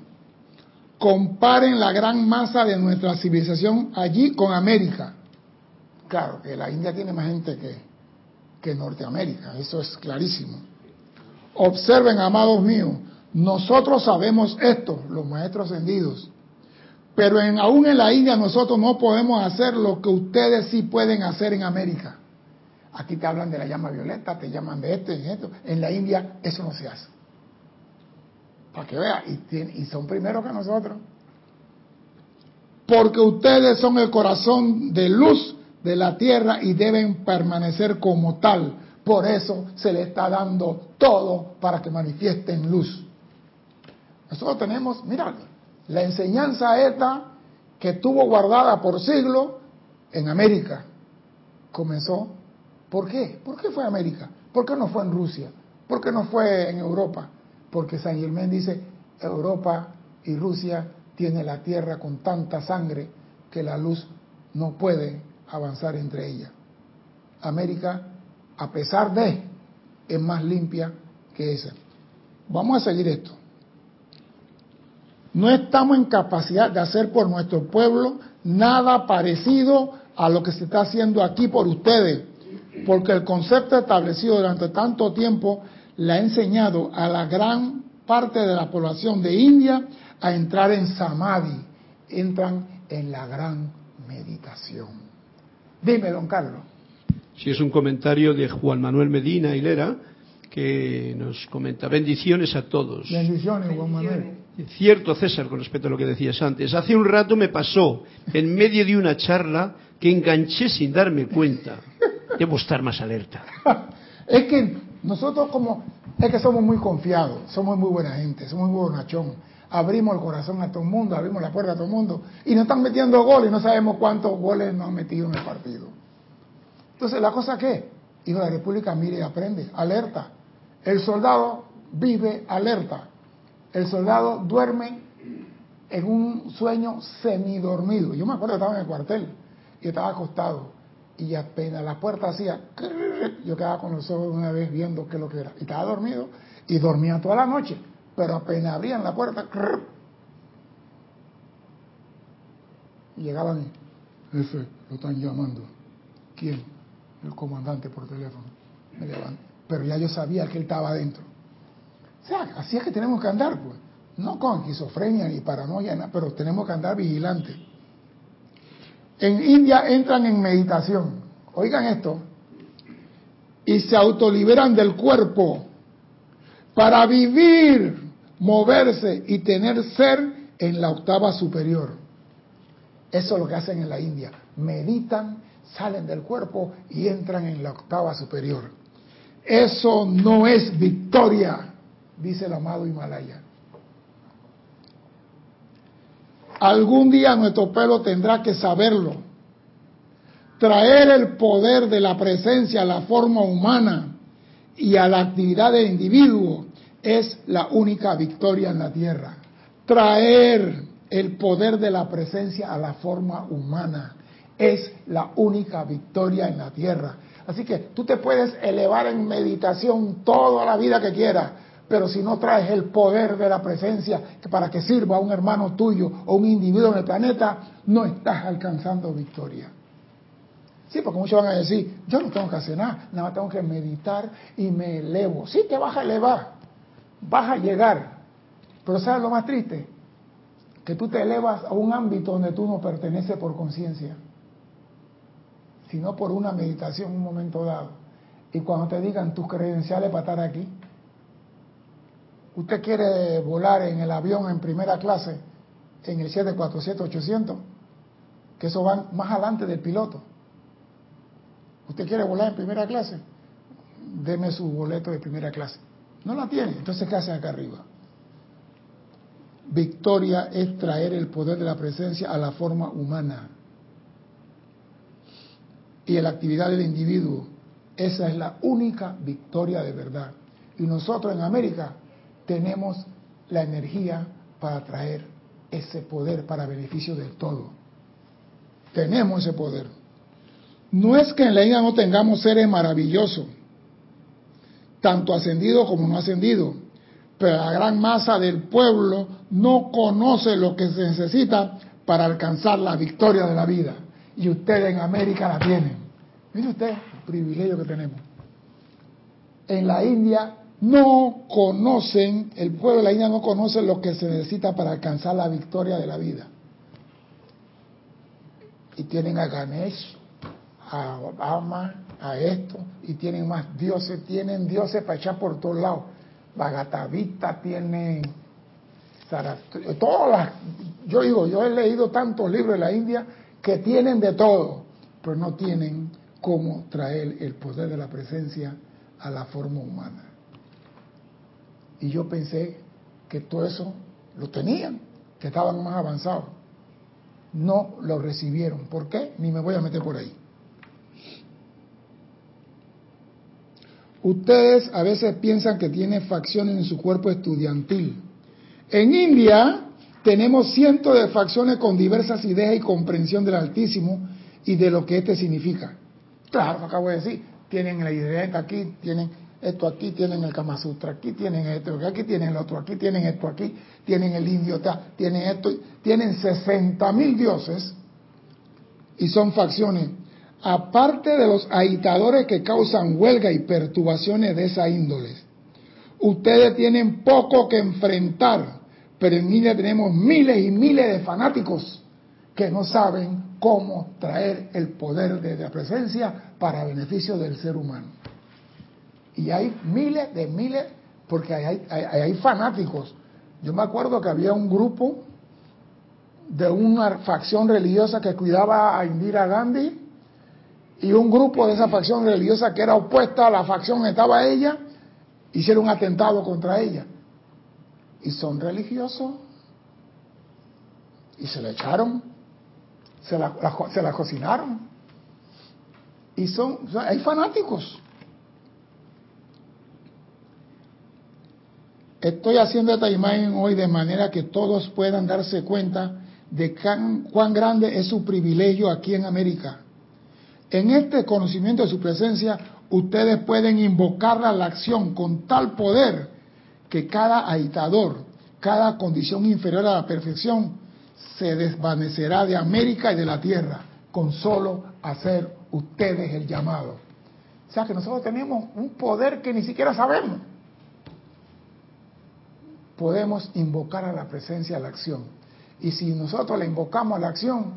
Comparen la gran masa de nuestra civilización allí con América. Claro, que la India tiene más gente que, que Norteamérica, eso es clarísimo. Observen, amados míos, nosotros sabemos esto, los maestros ascendidos, pero en, aún en la India nosotros no podemos hacer lo que ustedes sí pueden hacer en América. Aquí te hablan de la llama violeta, te llaman de esto y esto. En la India eso no se hace. Para que vean, y, y son primeros que nosotros. Porque ustedes son el corazón de luz de la tierra y deben permanecer como tal. Por eso se le está dando todo para que manifiesten luz. Nosotros tenemos, mira, la enseñanza esta que estuvo guardada por siglos en América comenzó. ¿Por qué? ¿Por qué fue América? ¿Por qué no fue en Rusia? ¿Por qué no fue en Europa? Porque San Germán dice, Europa y Rusia tienen la tierra con tanta sangre que la luz no puede avanzar entre ellas. América, a pesar de, es más limpia que esa. Vamos a seguir esto. No estamos en capacidad de hacer por nuestro pueblo nada parecido a lo que se está haciendo aquí por ustedes, porque el concepto establecido durante tanto tiempo le ha enseñado a la gran parte de la población de India a entrar en samadhi, entran en la gran meditación. Dime, don Carlos. Si es un comentario de Juan Manuel Medina Hilera, que nos comenta bendiciones a todos. Bendiciones, Juan Manuel. Cierto, César, con respecto a lo que decías antes. Hace un rato me pasó, en medio de una charla, que enganché sin darme cuenta. Debo estar más alerta. [laughs] es que nosotros como, es que somos muy confiados, somos muy buena gente, somos muy bonachón. Abrimos el corazón a todo el mundo, abrimos la puerta a todo el mundo y nos están metiendo goles no sabemos cuántos goles nos han metido en el partido. Entonces, ¿la cosa qué? Hijo de la República, mire y aprende, alerta. El soldado vive alerta. El soldado duerme en un sueño semidormido. Yo me acuerdo que estaba en el cuartel y estaba acostado y apenas la puerta hacía, yo quedaba con los ojos una vez viendo qué es lo que era. Y estaba dormido y dormía toda la noche, pero apenas abrían la puerta, y llegaban jefe, lo están llamando. ¿Quién? El comandante por teléfono. Me Pero ya yo sabía que él estaba adentro. O sea, así es que tenemos que andar, pues. No con esquizofrenia ni paranoia, pero tenemos que andar vigilantes. En India entran en meditación. Oigan esto. Y se autoliberan del cuerpo para vivir, moverse y tener ser en la octava superior. Eso es lo que hacen en la India. Meditan, salen del cuerpo y entran en la octava superior. Eso no es victoria, dice el amado Himalaya. Algún día nuestro pueblo tendrá que saberlo. Traer el poder de la presencia a la forma humana y a la actividad del individuo es la única victoria en la tierra. Traer el poder de la presencia a la forma humana es la única victoria en la tierra. Así que tú te puedes elevar en meditación toda la vida que quieras, pero si no traes el poder de la presencia para que sirva a un hermano tuyo o un individuo en el planeta, no estás alcanzando victoria. Sí, porque muchos van a decir, yo no tengo que hacer nada, nada más tengo que meditar y me elevo. Sí, te vas a elevar, vas a llegar. Pero ¿sabes lo más triste? Que tú te elevas a un ámbito donde tú no perteneces por conciencia, sino por una meditación en un momento dado. Y cuando te digan tus credenciales para estar aquí, usted quiere volar en el avión en primera clase, en el 747-800, que eso va más adelante del piloto. ¿Usted quiere volar en primera clase? Deme su boleto de primera clase. No la tiene, entonces ¿qué hace acá arriba? Victoria es traer el poder de la presencia a la forma humana. Y en la actividad del individuo. Esa es la única victoria de verdad. Y nosotros en América tenemos la energía para traer ese poder para beneficio del todo. Tenemos ese poder. No es que en la India no tengamos seres maravillosos, tanto ascendidos como no ascendidos, pero la gran masa del pueblo no conoce lo que se necesita para alcanzar la victoria de la vida. Y ustedes en América la tienen. Mire usted el privilegio que tenemos. En la India no conocen, el pueblo de la India no conoce lo que se necesita para alcanzar la victoria de la vida. Y tienen a Ganesh, a Obama, a esto, y tienen más dioses, tienen dioses para echar por todos lados. Bagatavita tienen todas las, yo digo, yo he leído tantos libros de la India que tienen de todo, pero no tienen cómo traer el poder de la presencia a la forma humana. Y yo pensé que todo eso lo tenían, que estaban más avanzados. No lo recibieron. ¿Por qué? Ni me voy a meter por ahí. Ustedes a veces piensan que tienen facciones en su cuerpo estudiantil. En India tenemos cientos de facciones con diversas ideas y comprensión del Altísimo y de lo que éste significa. Claro, acabo de decir, tienen la idea aquí, tienen esto aquí tienen el Kama Sutra, aquí tienen esto, aquí tienen el otro, aquí tienen esto, aquí tienen el indio, tienen esto, tienen 60 mil dioses y son facciones. Aparte de los agitadores que causan huelga y perturbaciones de esa índole, ustedes tienen poco que enfrentar, pero en India tenemos miles y miles de fanáticos que no saben cómo traer el poder de la presencia para beneficio del ser humano. Y hay miles de miles, porque hay, hay, fanáticos. Yo me acuerdo que había un grupo de una facción religiosa que cuidaba a Indira Gandhi y un grupo de esa facción religiosa que era opuesta a la facción que estaba ella, hicieron un atentado contra ella. Y son religiosos y se le echaron, se la, se la cocinaron. Y son, hay fanáticos. Estoy haciendo esta imagen hoy de manera que todos puedan darse cuenta de cuán, grande es su privilegio aquí en América. En este conocimiento de su presencia, ustedes pueden invocarla a la acción con tal poder que cada agitador, cada condición inferior a la perfección, se desvanecerá de América y de la tierra con solo hacer ustedes el llamado. O sea que nosotros tenemos un poder que ni siquiera sabemos podemos invocar a la presencia a la acción. Y si nosotros la invocamos a la acción,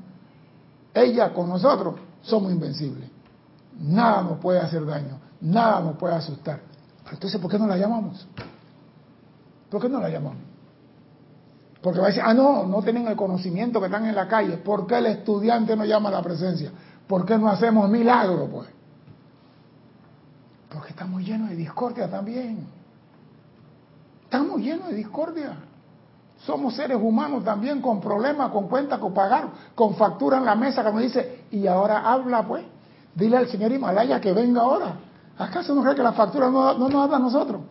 ella con nosotros somos invencibles. Nada nos puede hacer daño, nada nos puede asustar. entonces, ¿por qué no la llamamos? ¿Por qué no la llamamos? Porque va a decir, ah, no, no tienen el conocimiento que están en la calle. ¿Por qué el estudiante no llama a la presencia? ¿Por qué no hacemos milagros, pues? Porque estamos llenos de discordia también. Estamos llenos de discordia. Somos seres humanos también con problemas, con cuentas con pagar, con factura en la mesa que nos dice, y ahora habla pues, dile al señor Himalaya que venga ahora. ¿Acaso no cree que la factura no, no nos habla a nosotros?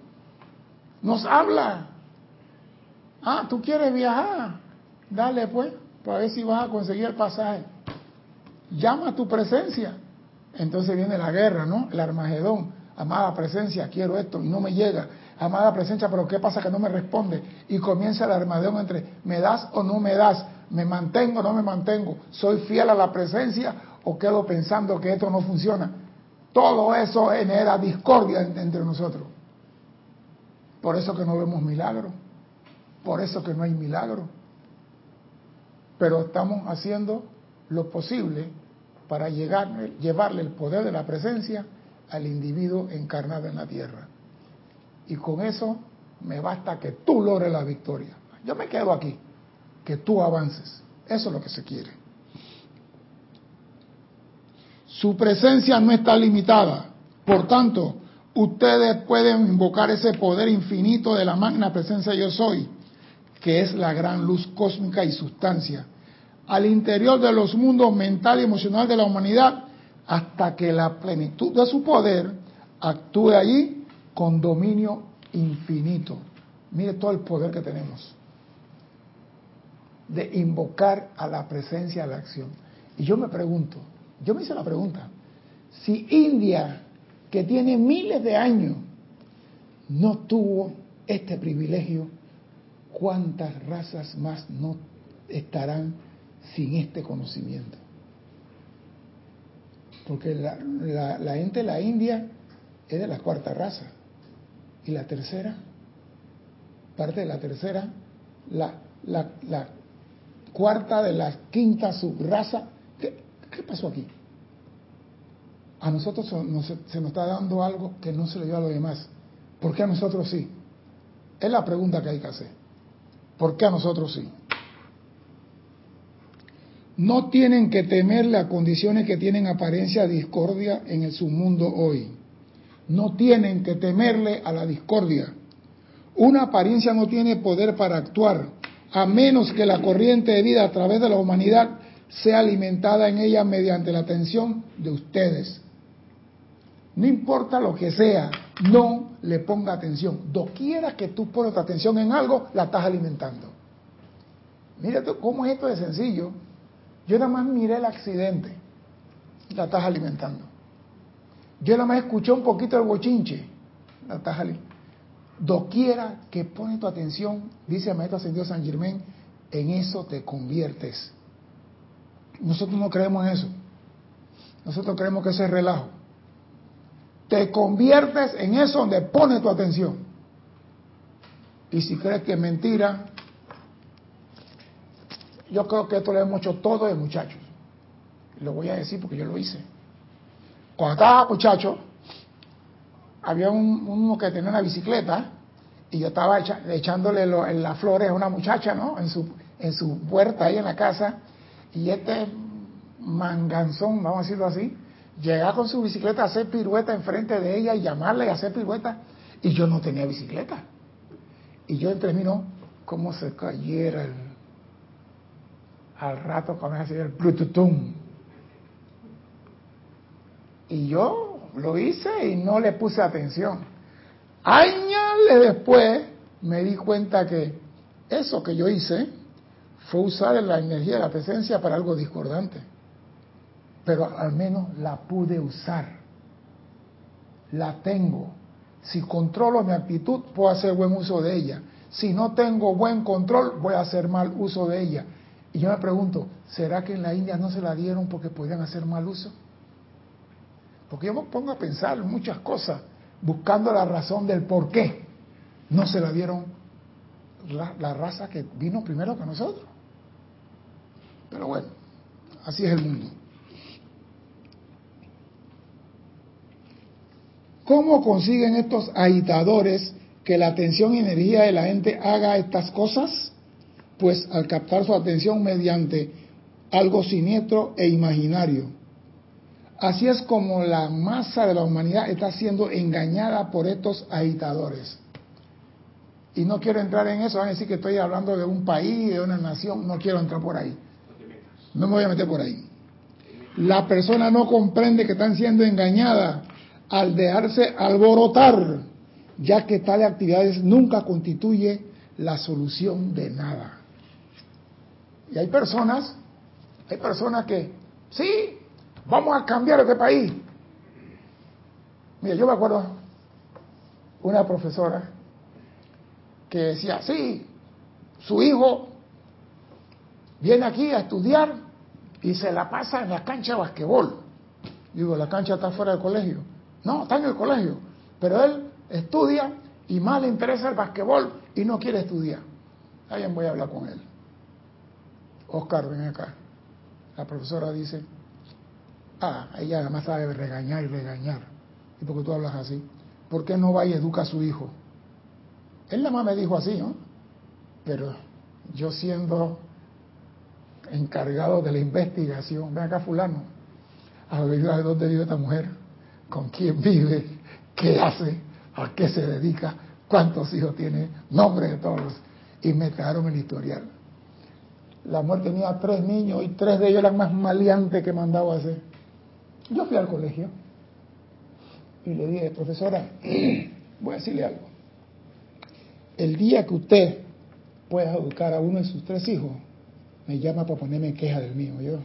Nos habla. Ah, tú quieres viajar. Dale pues, para ver si vas a conseguir el pasaje. Llama a tu presencia. Entonces viene la guerra, ¿no? El Armagedón. Amada presencia, quiero esto y no me llega amada presencia, pero ¿qué pasa que no me responde? Y comienza el armadón entre, ¿me das o no me das? ¿Me mantengo o no me mantengo? ¿Soy fiel a la presencia o quedo pensando que esto no funciona? Todo eso genera discordia entre nosotros. Por eso que no vemos milagro. Por eso que no hay milagro. Pero estamos haciendo lo posible para llevarle el poder de la presencia al individuo encarnado en la tierra y con eso me basta que tú logres la victoria. Yo me quedo aquí, que tú avances. Eso es lo que se quiere. Su presencia no está limitada. Por tanto, ustedes pueden invocar ese poder infinito de la magna presencia yo soy, que es la gran luz cósmica y sustancia, al interior de los mundos mental y emocional de la humanidad, hasta que la plenitud de su poder actúe allí con dominio infinito. Mire todo el poder que tenemos de invocar a la presencia, a la acción. Y yo me pregunto, yo me hice la pregunta, si India, que tiene miles de años, no tuvo este privilegio, ¿cuántas razas más no estarán sin este conocimiento? Porque la, la, la gente de la India es de la cuarta raza. Y la tercera, parte de la tercera, la, la, cuarta de la quinta subraza. ¿Qué, ¿Qué pasó aquí? A nosotros se nos está dando algo que no se le dio a los demás. ¿Por qué a nosotros sí? Es la pregunta que hay que hacer. ¿Por qué a nosotros sí? No tienen que temerle a condiciones que tienen apariencia de discordia en el submundo hoy no tienen que temerle a la discordia. Una apariencia no tiene poder para actuar, a menos que la corriente de vida a través de la humanidad sea alimentada en ella mediante la atención de ustedes. No importa lo que sea, no le ponga atención. Doquiera que tú pones atención en algo, la estás alimentando. Mira cómo es esto de sencillo. Yo nada más miré el accidente, la estás alimentando. Yo nada más escuché un poquito el bochinche, Natajali, doquiera que pone tu atención, dice el maestro ascendido San Germán, en eso te conviertes. Nosotros no creemos en eso. Nosotros creemos que eso es relajo. Te conviertes en eso donde pone tu atención. Y si crees que es mentira, yo creo que esto lo hemos hecho todos de muchachos. Lo voy a decir porque yo lo hice. Cuando estaba muchacho, había un, uno que tenía una bicicleta y yo estaba echándole las flores a una muchacha, ¿no? En su, en su puerta ahí en la casa. Y este manganzón, vamos a decirlo así, llegaba con su bicicleta a hacer pirueta enfrente de ella y llamarle y hacer pirueta. Y yo no tenía bicicleta. Y yo entre mí, ¿no? Cómo se cayera el, al rato comienza a hacer el brututum. Y yo lo hice y no le puse atención. Años después me di cuenta que eso que yo hice fue usar la energía de la presencia para algo discordante. Pero al menos la pude usar. La tengo. Si controlo mi actitud, puedo hacer buen uso de ella. Si no tengo buen control, voy a hacer mal uso de ella. Y yo me pregunto, ¿será que en la India no se la dieron porque podían hacer mal uso? Porque yo me pongo a pensar muchas cosas, buscando la razón del por qué no se la dieron la, la raza que vino primero que nosotros. Pero bueno, así es el mundo. ¿Cómo consiguen estos agitadores que la atención y energía de la gente haga estas cosas? Pues al captar su atención mediante algo siniestro e imaginario. Así es como la masa de la humanidad está siendo engañada por estos agitadores. Y no quiero entrar en eso, van a decir que estoy hablando de un país, de una nación, no quiero entrar por ahí. No me voy a meter por ahí. La persona no comprende que están siendo engañadas al dejarse alborotar, ya que tales actividades nunca constituye la solución de nada. Y hay personas, hay personas que, sí, vamos a cambiar este país. Mira, yo me acuerdo una profesora que decía, sí, su hijo viene aquí a estudiar y se la pasa en la cancha de basquetbol. Digo, la cancha está fuera del colegio. No, está en el colegio. Pero él estudia y más le interesa el basquetbol y no quiere estudiar. Alguien voy a hablar con él. Oscar, ven acá. La profesora dice, ah, ella además sabe regañar y regañar. ¿Y por qué tú hablas así? ¿Por qué no va y educa a su hijo? Él nada más me dijo así, ¿no? Pero yo siendo encargado de la investigación, ven acá fulano, a ver de dónde vive esta mujer con quién vive, qué hace, a qué se dedica, cuántos hijos tiene, nombre de todos. Y me trajeron el historial. La mujer tenía tres niños y tres de ellos eran más maleantes que mandaba hacer. Yo fui al colegio y le dije, profesora, [clears throat] voy a decirle algo. El día que usted pueda educar a uno de sus tres hijos, me llama para ponerme queja del mío. Yo,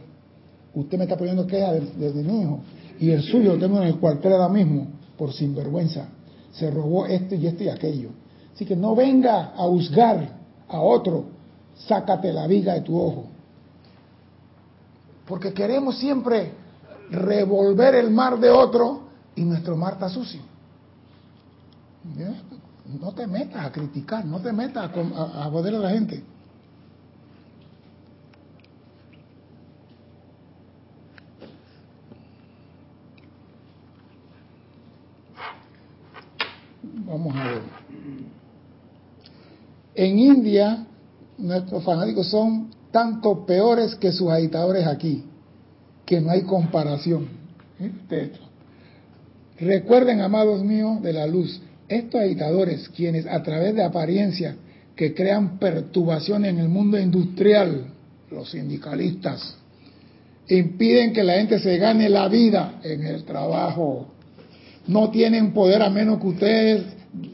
usted me está poniendo queja de, de mi hijo y el suyo lo tengo en el cuartel ahora mismo por sinvergüenza. Se robó esto y esto y aquello. Así que no venga a juzgar a otro, sácate la viga de tu ojo. Porque queremos siempre revolver el mar de otro y nuestro mar está sucio. No te metas a criticar, no te metas a, a joder a la gente. Vamos a ver. En India, nuestros fanáticos son tanto peores que sus agitadores aquí, que no hay comparación. Recuerden, amados míos, de la luz, estos agitadores, quienes a través de apariencia que crean perturbación en el mundo industrial, los sindicalistas, impiden que la gente se gane la vida en el trabajo. No tienen poder a menos que ustedes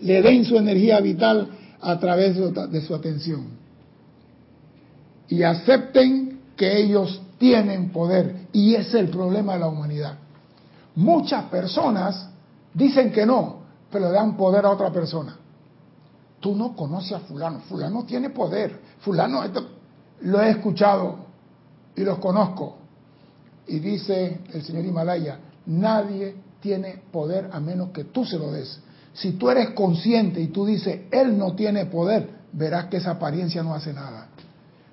le den su energía vital a través de su atención. Y acepten que ellos tienen poder. Y es el problema de la humanidad. Muchas personas dicen que no, pero le dan poder a otra persona. Tú no conoces a fulano, fulano tiene poder, fulano, lo he escuchado y los conozco. Y dice el señor Himalaya, nadie tiene poder a menos que tú se lo des. Si tú eres consciente y tú dices, él no tiene poder, verás que esa apariencia no hace nada.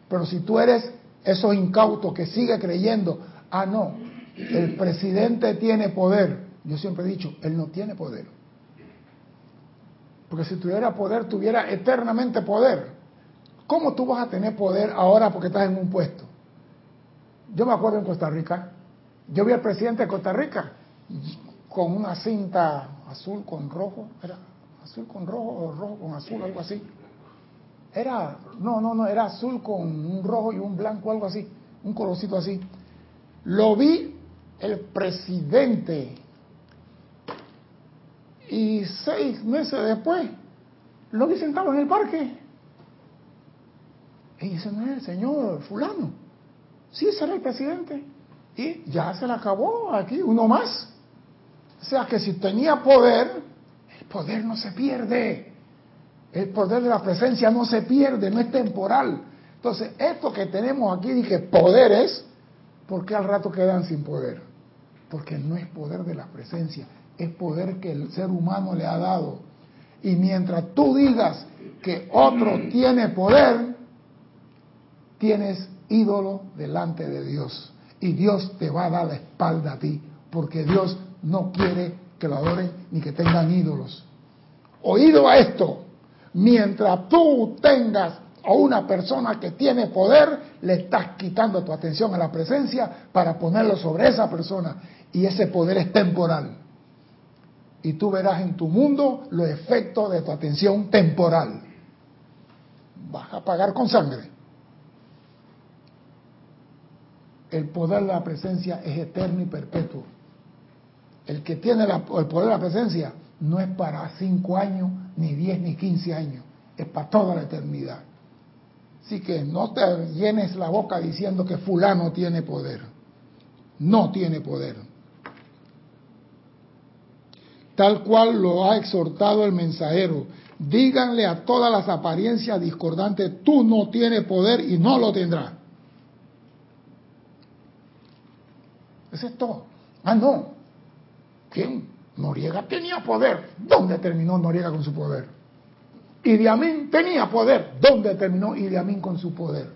Pero si tú eres esos incautos que sigue creyendo, ah, no, el presidente tiene poder, yo siempre he dicho, él no tiene poder. Porque si tuviera poder, tuviera eternamente poder. ¿Cómo tú vas a tener poder ahora porque estás en un puesto? Yo me acuerdo en Costa Rica, yo vi al presidente de Costa Rica con una cinta azul con rojo, era azul con rojo o rojo con azul, algo así. Era, no, no, no, era azul con un rojo y un blanco, algo así, un colorcito así. Lo vi el presidente y seis meses después lo vi sentado en el parque. Y dice, no es el señor fulano. Sí, será el presidente. Y ya se le acabó aquí, uno más. O sea que si tenía poder, el poder no se pierde. El poder de la presencia no se pierde, no es temporal. Entonces, esto que tenemos aquí, dije, poderes, ¿por qué al rato quedan sin poder? Porque no es poder de la presencia, es poder que el ser humano le ha dado. Y mientras tú digas que otro tiene poder, tienes ídolo delante de Dios. Y Dios te va a dar la espalda a ti, porque Dios no quiere que lo adoren ni que tengan ídolos. Oído a esto, mientras tú tengas a una persona que tiene poder, le estás quitando tu atención a la presencia para ponerlo sobre esa persona. Y ese poder es temporal. Y tú verás en tu mundo los efectos de tu atención temporal. Vas a pagar con sangre. El poder de la presencia es eterno y perpetuo. El que tiene el poder de la presencia no es para cinco años, ni diez, ni quince años, es para toda la eternidad. Así que no te llenes la boca diciendo que fulano tiene poder. No tiene poder. Tal cual lo ha exhortado el mensajero. Díganle a todas las apariencias discordantes, tú no tienes poder y no lo tendrás. Eso es todo. Ah, no. ¿Quién? Noriega tenía poder. ¿Dónde terminó Noriega con su poder? Idi tenía poder. ¿Dónde terminó Idi con su poder?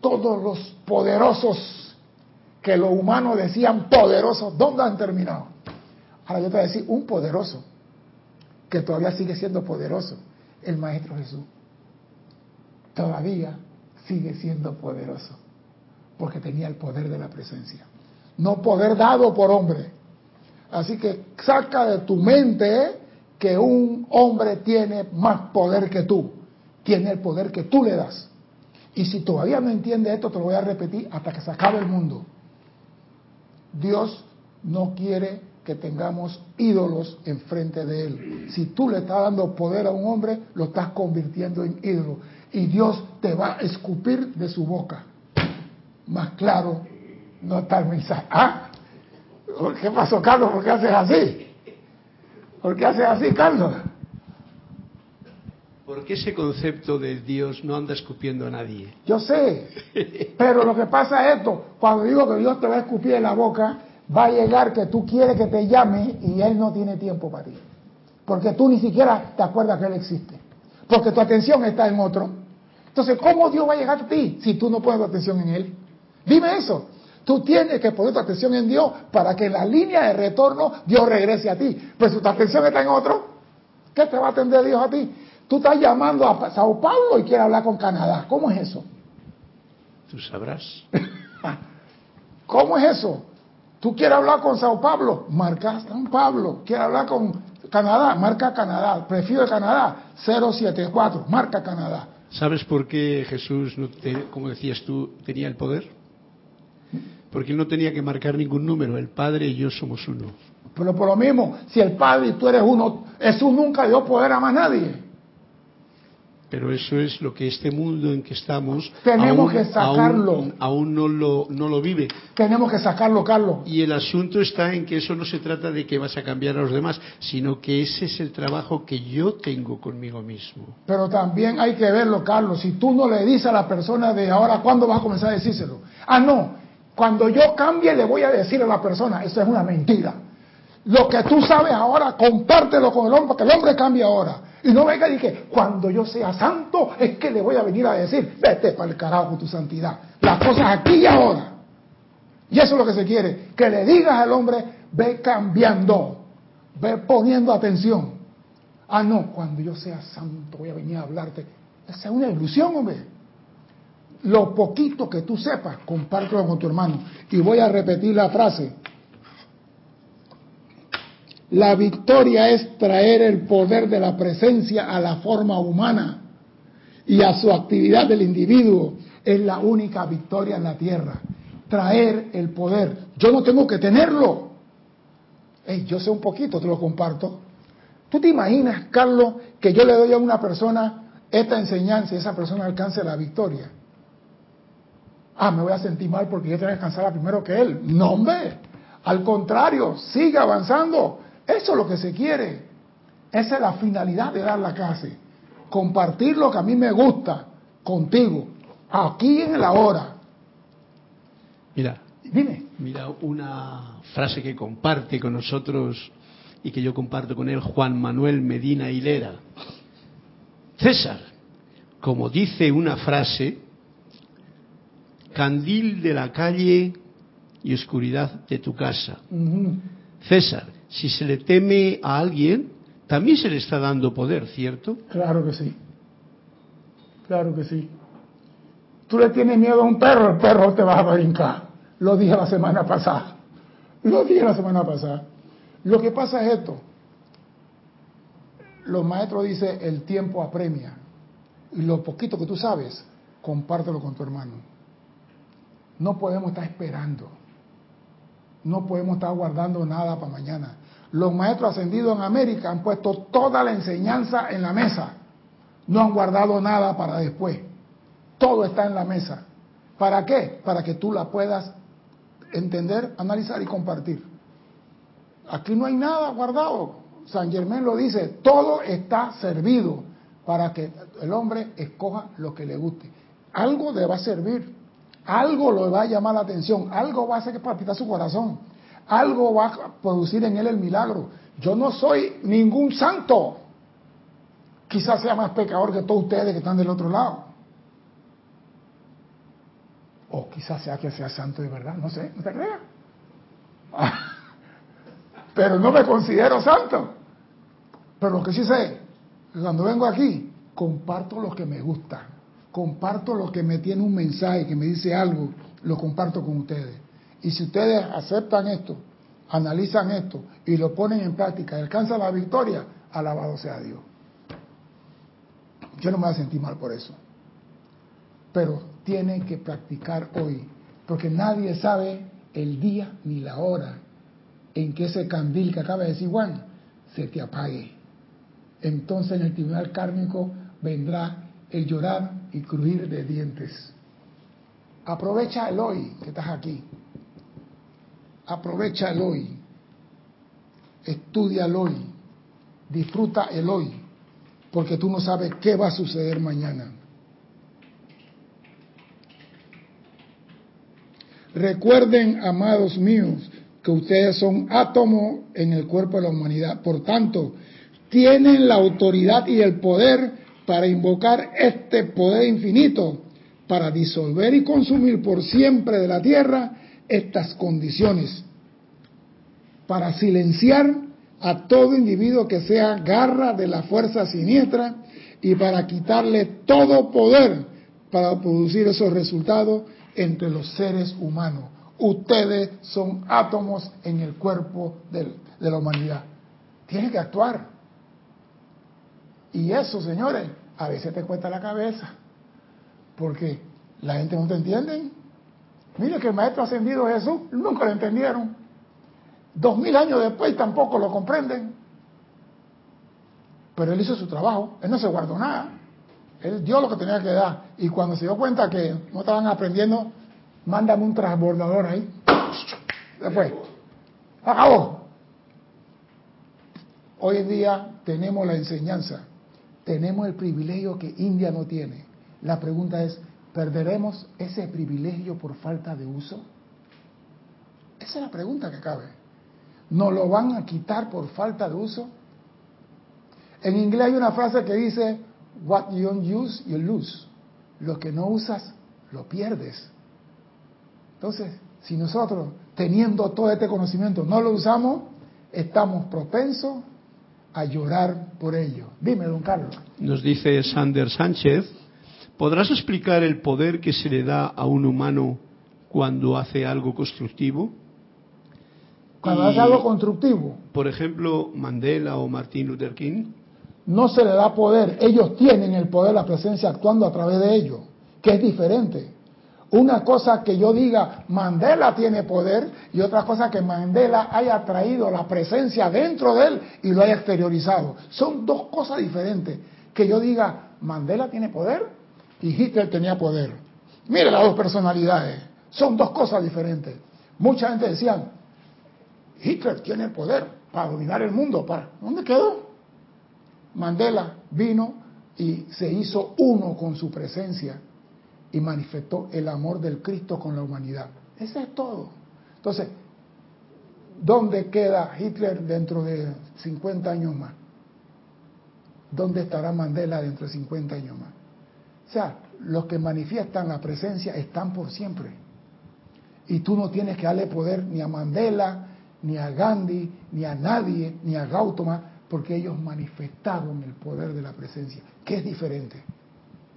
Todos los poderosos que los humanos decían poderosos, ¿dónde han terminado? Ahora yo te voy a decir un poderoso que todavía sigue siendo poderoso, el Maestro Jesús. Todavía sigue siendo poderoso porque tenía el poder de la presencia. No poder dado por hombre. Así que saca de tu mente que un hombre tiene más poder que tú. Tiene el poder que tú le das. Y si todavía no entiende esto, te lo voy a repetir hasta que se acabe el mundo. Dios no quiere que tengamos ídolos enfrente de Él. Si tú le estás dando poder a un hombre, lo estás convirtiendo en ídolo. Y Dios te va a escupir de su boca más claro no está el mensaje. ¿Ah? ¿Qué pasó, Carlos? ¿Por qué haces así? ¿Por qué haces así, Carlos? Porque ese concepto de Dios no anda escupiendo a nadie. Yo sé, pero lo que pasa es esto, cuando digo que Dios te va a escupir en la boca, va a llegar que tú quieres que te llame y Él no tiene tiempo para ti. Porque tú ni siquiera te acuerdas que Él existe. Porque tu atención está en otro. Entonces, ¿cómo Dios va a llegar a ti si tú no pones tu atención en Él? Dime eso. Tú tienes que poner tu atención en Dios para que en la línea de retorno Dios regrese a ti. Pues si tu atención está en otro, ¿qué te va a atender Dios a ti? Tú estás llamando a Sao Paulo y quieres hablar con Canadá. ¿Cómo es eso? Tú sabrás. [laughs] ¿Cómo es eso? Tú quieres hablar con Sao Paulo, marca San Pablo. Quieres hablar con Canadá, marca Canadá. Prefiero Canadá, 074, marca Canadá. ¿Sabes por qué Jesús, como decías tú, tenía el poder? Porque él no tenía que marcar ningún número, el Padre y yo somos uno. Pero por lo mismo, si el Padre y tú eres uno, Jesús nunca dio poder a más nadie. Pero eso es lo que este mundo en que estamos Tenemos aún, que sacarlo. aún- aún no, lo, no lo vive. Tenemos que sacarlo, Carlos. Y el asunto está en que eso no se trata de que vas a cambiar a los demás, sino que ese es el trabajo que yo tengo conmigo mismo. Pero también hay que verlo, Carlos. Si tú no le dices a la persona de ahora, ¿cuándo vas a comenzar a decírselo? Ah, no. Cuando yo cambie, le voy a decir a la persona. Eso es una mentira. Lo que tú sabes ahora, compártelo con el hombre, que el hombre cambie ahora. Y no venga y que cuando yo sea santo, es que le voy a venir a decir, vete para el carajo tu santidad. Las cosas aquí y ahora. Y eso es lo que se quiere. Que le digas al hombre, ve cambiando, ve poniendo atención. Ah, no, cuando yo sea santo voy a venir a hablarte. Esa es una ilusión, hombre. Lo poquito que tú sepas, compártelo con tu hermano. Y voy a repetir la frase. La victoria es traer el poder de la presencia a la forma humana y a su actividad del individuo. Es la única victoria en la tierra. Traer el poder. Yo no tengo que tenerlo. Ey, yo sé un poquito, te lo comparto. ¿Tú te imaginas, Carlos, que yo le doy a una persona esta enseñanza y esa persona alcance la victoria? Ah, me voy a sentir mal porque yo tengo que alcanzarla primero que él. No, hombre. Al contrario, sigue avanzando. Eso es lo que se quiere. Esa es la finalidad de dar la clase. Compartir lo que a mí me gusta contigo, aquí en la hora. Mira, Dime. mira una frase que comparte con nosotros y que yo comparto con él, Juan Manuel Medina Hilera. César, como dice una frase, candil de la calle y oscuridad de tu casa. César, si se le teme a alguien, también se le está dando poder, ¿cierto? Claro que sí. Claro que sí. Tú le tienes miedo a un perro, el perro te va a brincar. Lo dije la semana pasada. Lo dije la semana pasada. Lo que pasa es esto. Los maestros dicen, el tiempo apremia. Y lo poquito que tú sabes, compártelo con tu hermano. No podemos estar esperando. No podemos estar guardando nada para mañana. Los maestros ascendidos en América han puesto toda la enseñanza en la mesa. No han guardado nada para después. Todo está en la mesa. ¿Para qué? Para que tú la puedas entender, analizar y compartir. Aquí no hay nada guardado. San Germán lo dice, todo está servido para que el hombre escoja lo que le guste. Algo le va a servir, algo le va a llamar la atención, algo va a hacer que palpitar su corazón, algo va a producir en él el milagro. Yo no soy ningún santo. Quizás sea más pecador que todos ustedes que están del otro lado. O quizás sea que sea santo de verdad, no sé, no te creas. [laughs] Pero no me considero santo. Pero lo que sí sé, cuando vengo aquí, comparto lo que me gusta, comparto lo que me tiene un mensaje, que me dice algo, lo comparto con ustedes. Y si ustedes aceptan esto, analizan esto y lo ponen en práctica y alcanzan la victoria, alabado sea Dios. Yo no me voy a sentir mal por eso. Pero tienen que practicar hoy, porque nadie sabe el día ni la hora en que ese candil que acaba de decir Juan se te apague. Entonces en el tribunal kármico vendrá el llorar y crujir de dientes. Aprovecha el hoy que estás aquí. Aprovecha el hoy. Estudia el hoy. Disfruta el hoy. Porque tú no sabes qué va a suceder mañana. Recuerden, amados míos, que ustedes son átomos en el cuerpo de la humanidad. Por tanto, tienen la autoridad y el poder para invocar este poder infinito, para disolver y consumir por siempre de la tierra estas condiciones, para silenciar a todo individuo que sea garra de la fuerza siniestra y para quitarle todo poder para producir esos resultados entre los seres humanos. Ustedes son átomos en el cuerpo de la humanidad. Tienen que actuar. Y eso, señores, a veces te cuesta la cabeza. Porque la gente no te entiende. Mire que el maestro ascendido Jesús nunca lo entendieron. Dos mil años después tampoco lo comprenden. Pero él hizo su trabajo, él no se guardó nada. Él dio lo que tenía que dar. Y cuando se dio cuenta que no estaban aprendiendo, mándame un transbordador ahí. Después. Acabó. Hoy en día tenemos la enseñanza, tenemos el privilegio que India no tiene. La pregunta es, ¿perderemos ese privilegio por falta de uso? Esa es la pregunta que cabe. ¿Nos lo van a quitar por falta de uso? En inglés hay una frase que dice, what you don't use, you lose. Lo que no usas, lo pierdes. Entonces, si nosotros, teniendo todo este conocimiento, no lo usamos, estamos propensos a llorar por ello. Dime, don Carlos. Nos dice Sander Sánchez, ¿podrás explicar el poder que se le da a un humano cuando hace algo constructivo? Cuando hace algo constructivo. Por ejemplo, Mandela o Martin Luther King. No se le da poder, ellos tienen el poder, la presencia actuando a través de ellos, que es diferente. Una cosa que yo diga, Mandela tiene poder, y otra cosa que Mandela haya traído la presencia dentro de él y lo haya exteriorizado. Son dos cosas diferentes. Que yo diga, Mandela tiene poder y Hitler tenía poder. Mire las dos personalidades. Son dos cosas diferentes. Mucha gente decía, Hitler tiene el poder para dominar el mundo. ¿Para dónde quedó? Mandela vino y se hizo uno con su presencia y manifestó el amor del Cristo con la humanidad. Eso es todo. Entonces, ¿dónde queda Hitler dentro de 50 años más? ¿Dónde estará Mandela dentro de 50 años más? O sea, los que manifiestan la presencia están por siempre. Y tú no tienes que darle poder ni a Mandela, ni a Gandhi, ni a nadie, ni a Gautama, porque ellos manifestaron el poder de la presencia, que es diferente.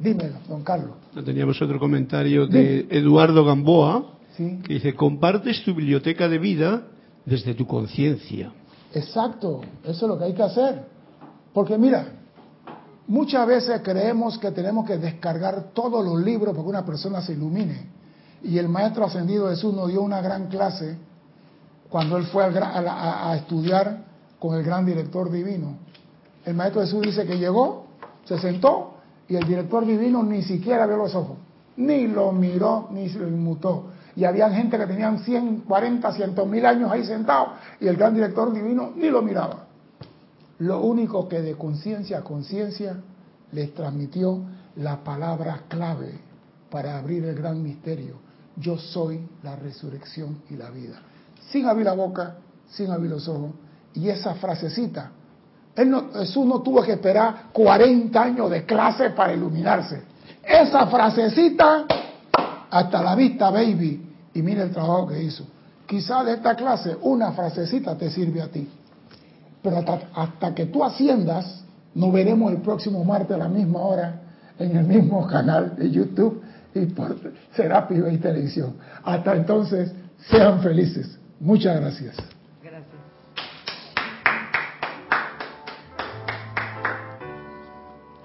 Dímelo, don Carlos. Teníamos otro comentario de Eduardo Gamboa, que dice, compartes tu biblioteca de vida desde tu conciencia. Exacto, eso es lo que hay que hacer. Porque mira, muchas veces creemos que tenemos que descargar todos los libros para que una persona se ilumine. Y el Maestro Ascendido Jesús nos dio una gran clase cuando él fue a, a estudiar con el gran director divino. El Maestro Jesús dice que llegó, se sentó y el director divino ni siquiera vio los ojos, ni lo miró, ni se lo inmutó. Y había gente que tenían 100, 40, 100 mil años ahí sentados y el gran director divino ni lo miraba. Lo único que de conciencia a conciencia les transmitió la palabra clave para abrir el gran misterio. Yo soy la resurrección y la vida. Sin abrir la boca, sin abrir los ojos. Y esa frasecita Jesús no tuvo que esperar 40 años de clase para iluminarse. Esa frasecita, hasta la vista, baby. Y mira el trabajo que hizo. Quizá de esta clase una frasecita te sirve a ti. Pero hasta, que tú asciendas, nos veremos el próximo martes a la misma hora en el mismo canal de YouTube y por Serapis y Televisión. Hasta entonces, sean felices. Muchas gracias.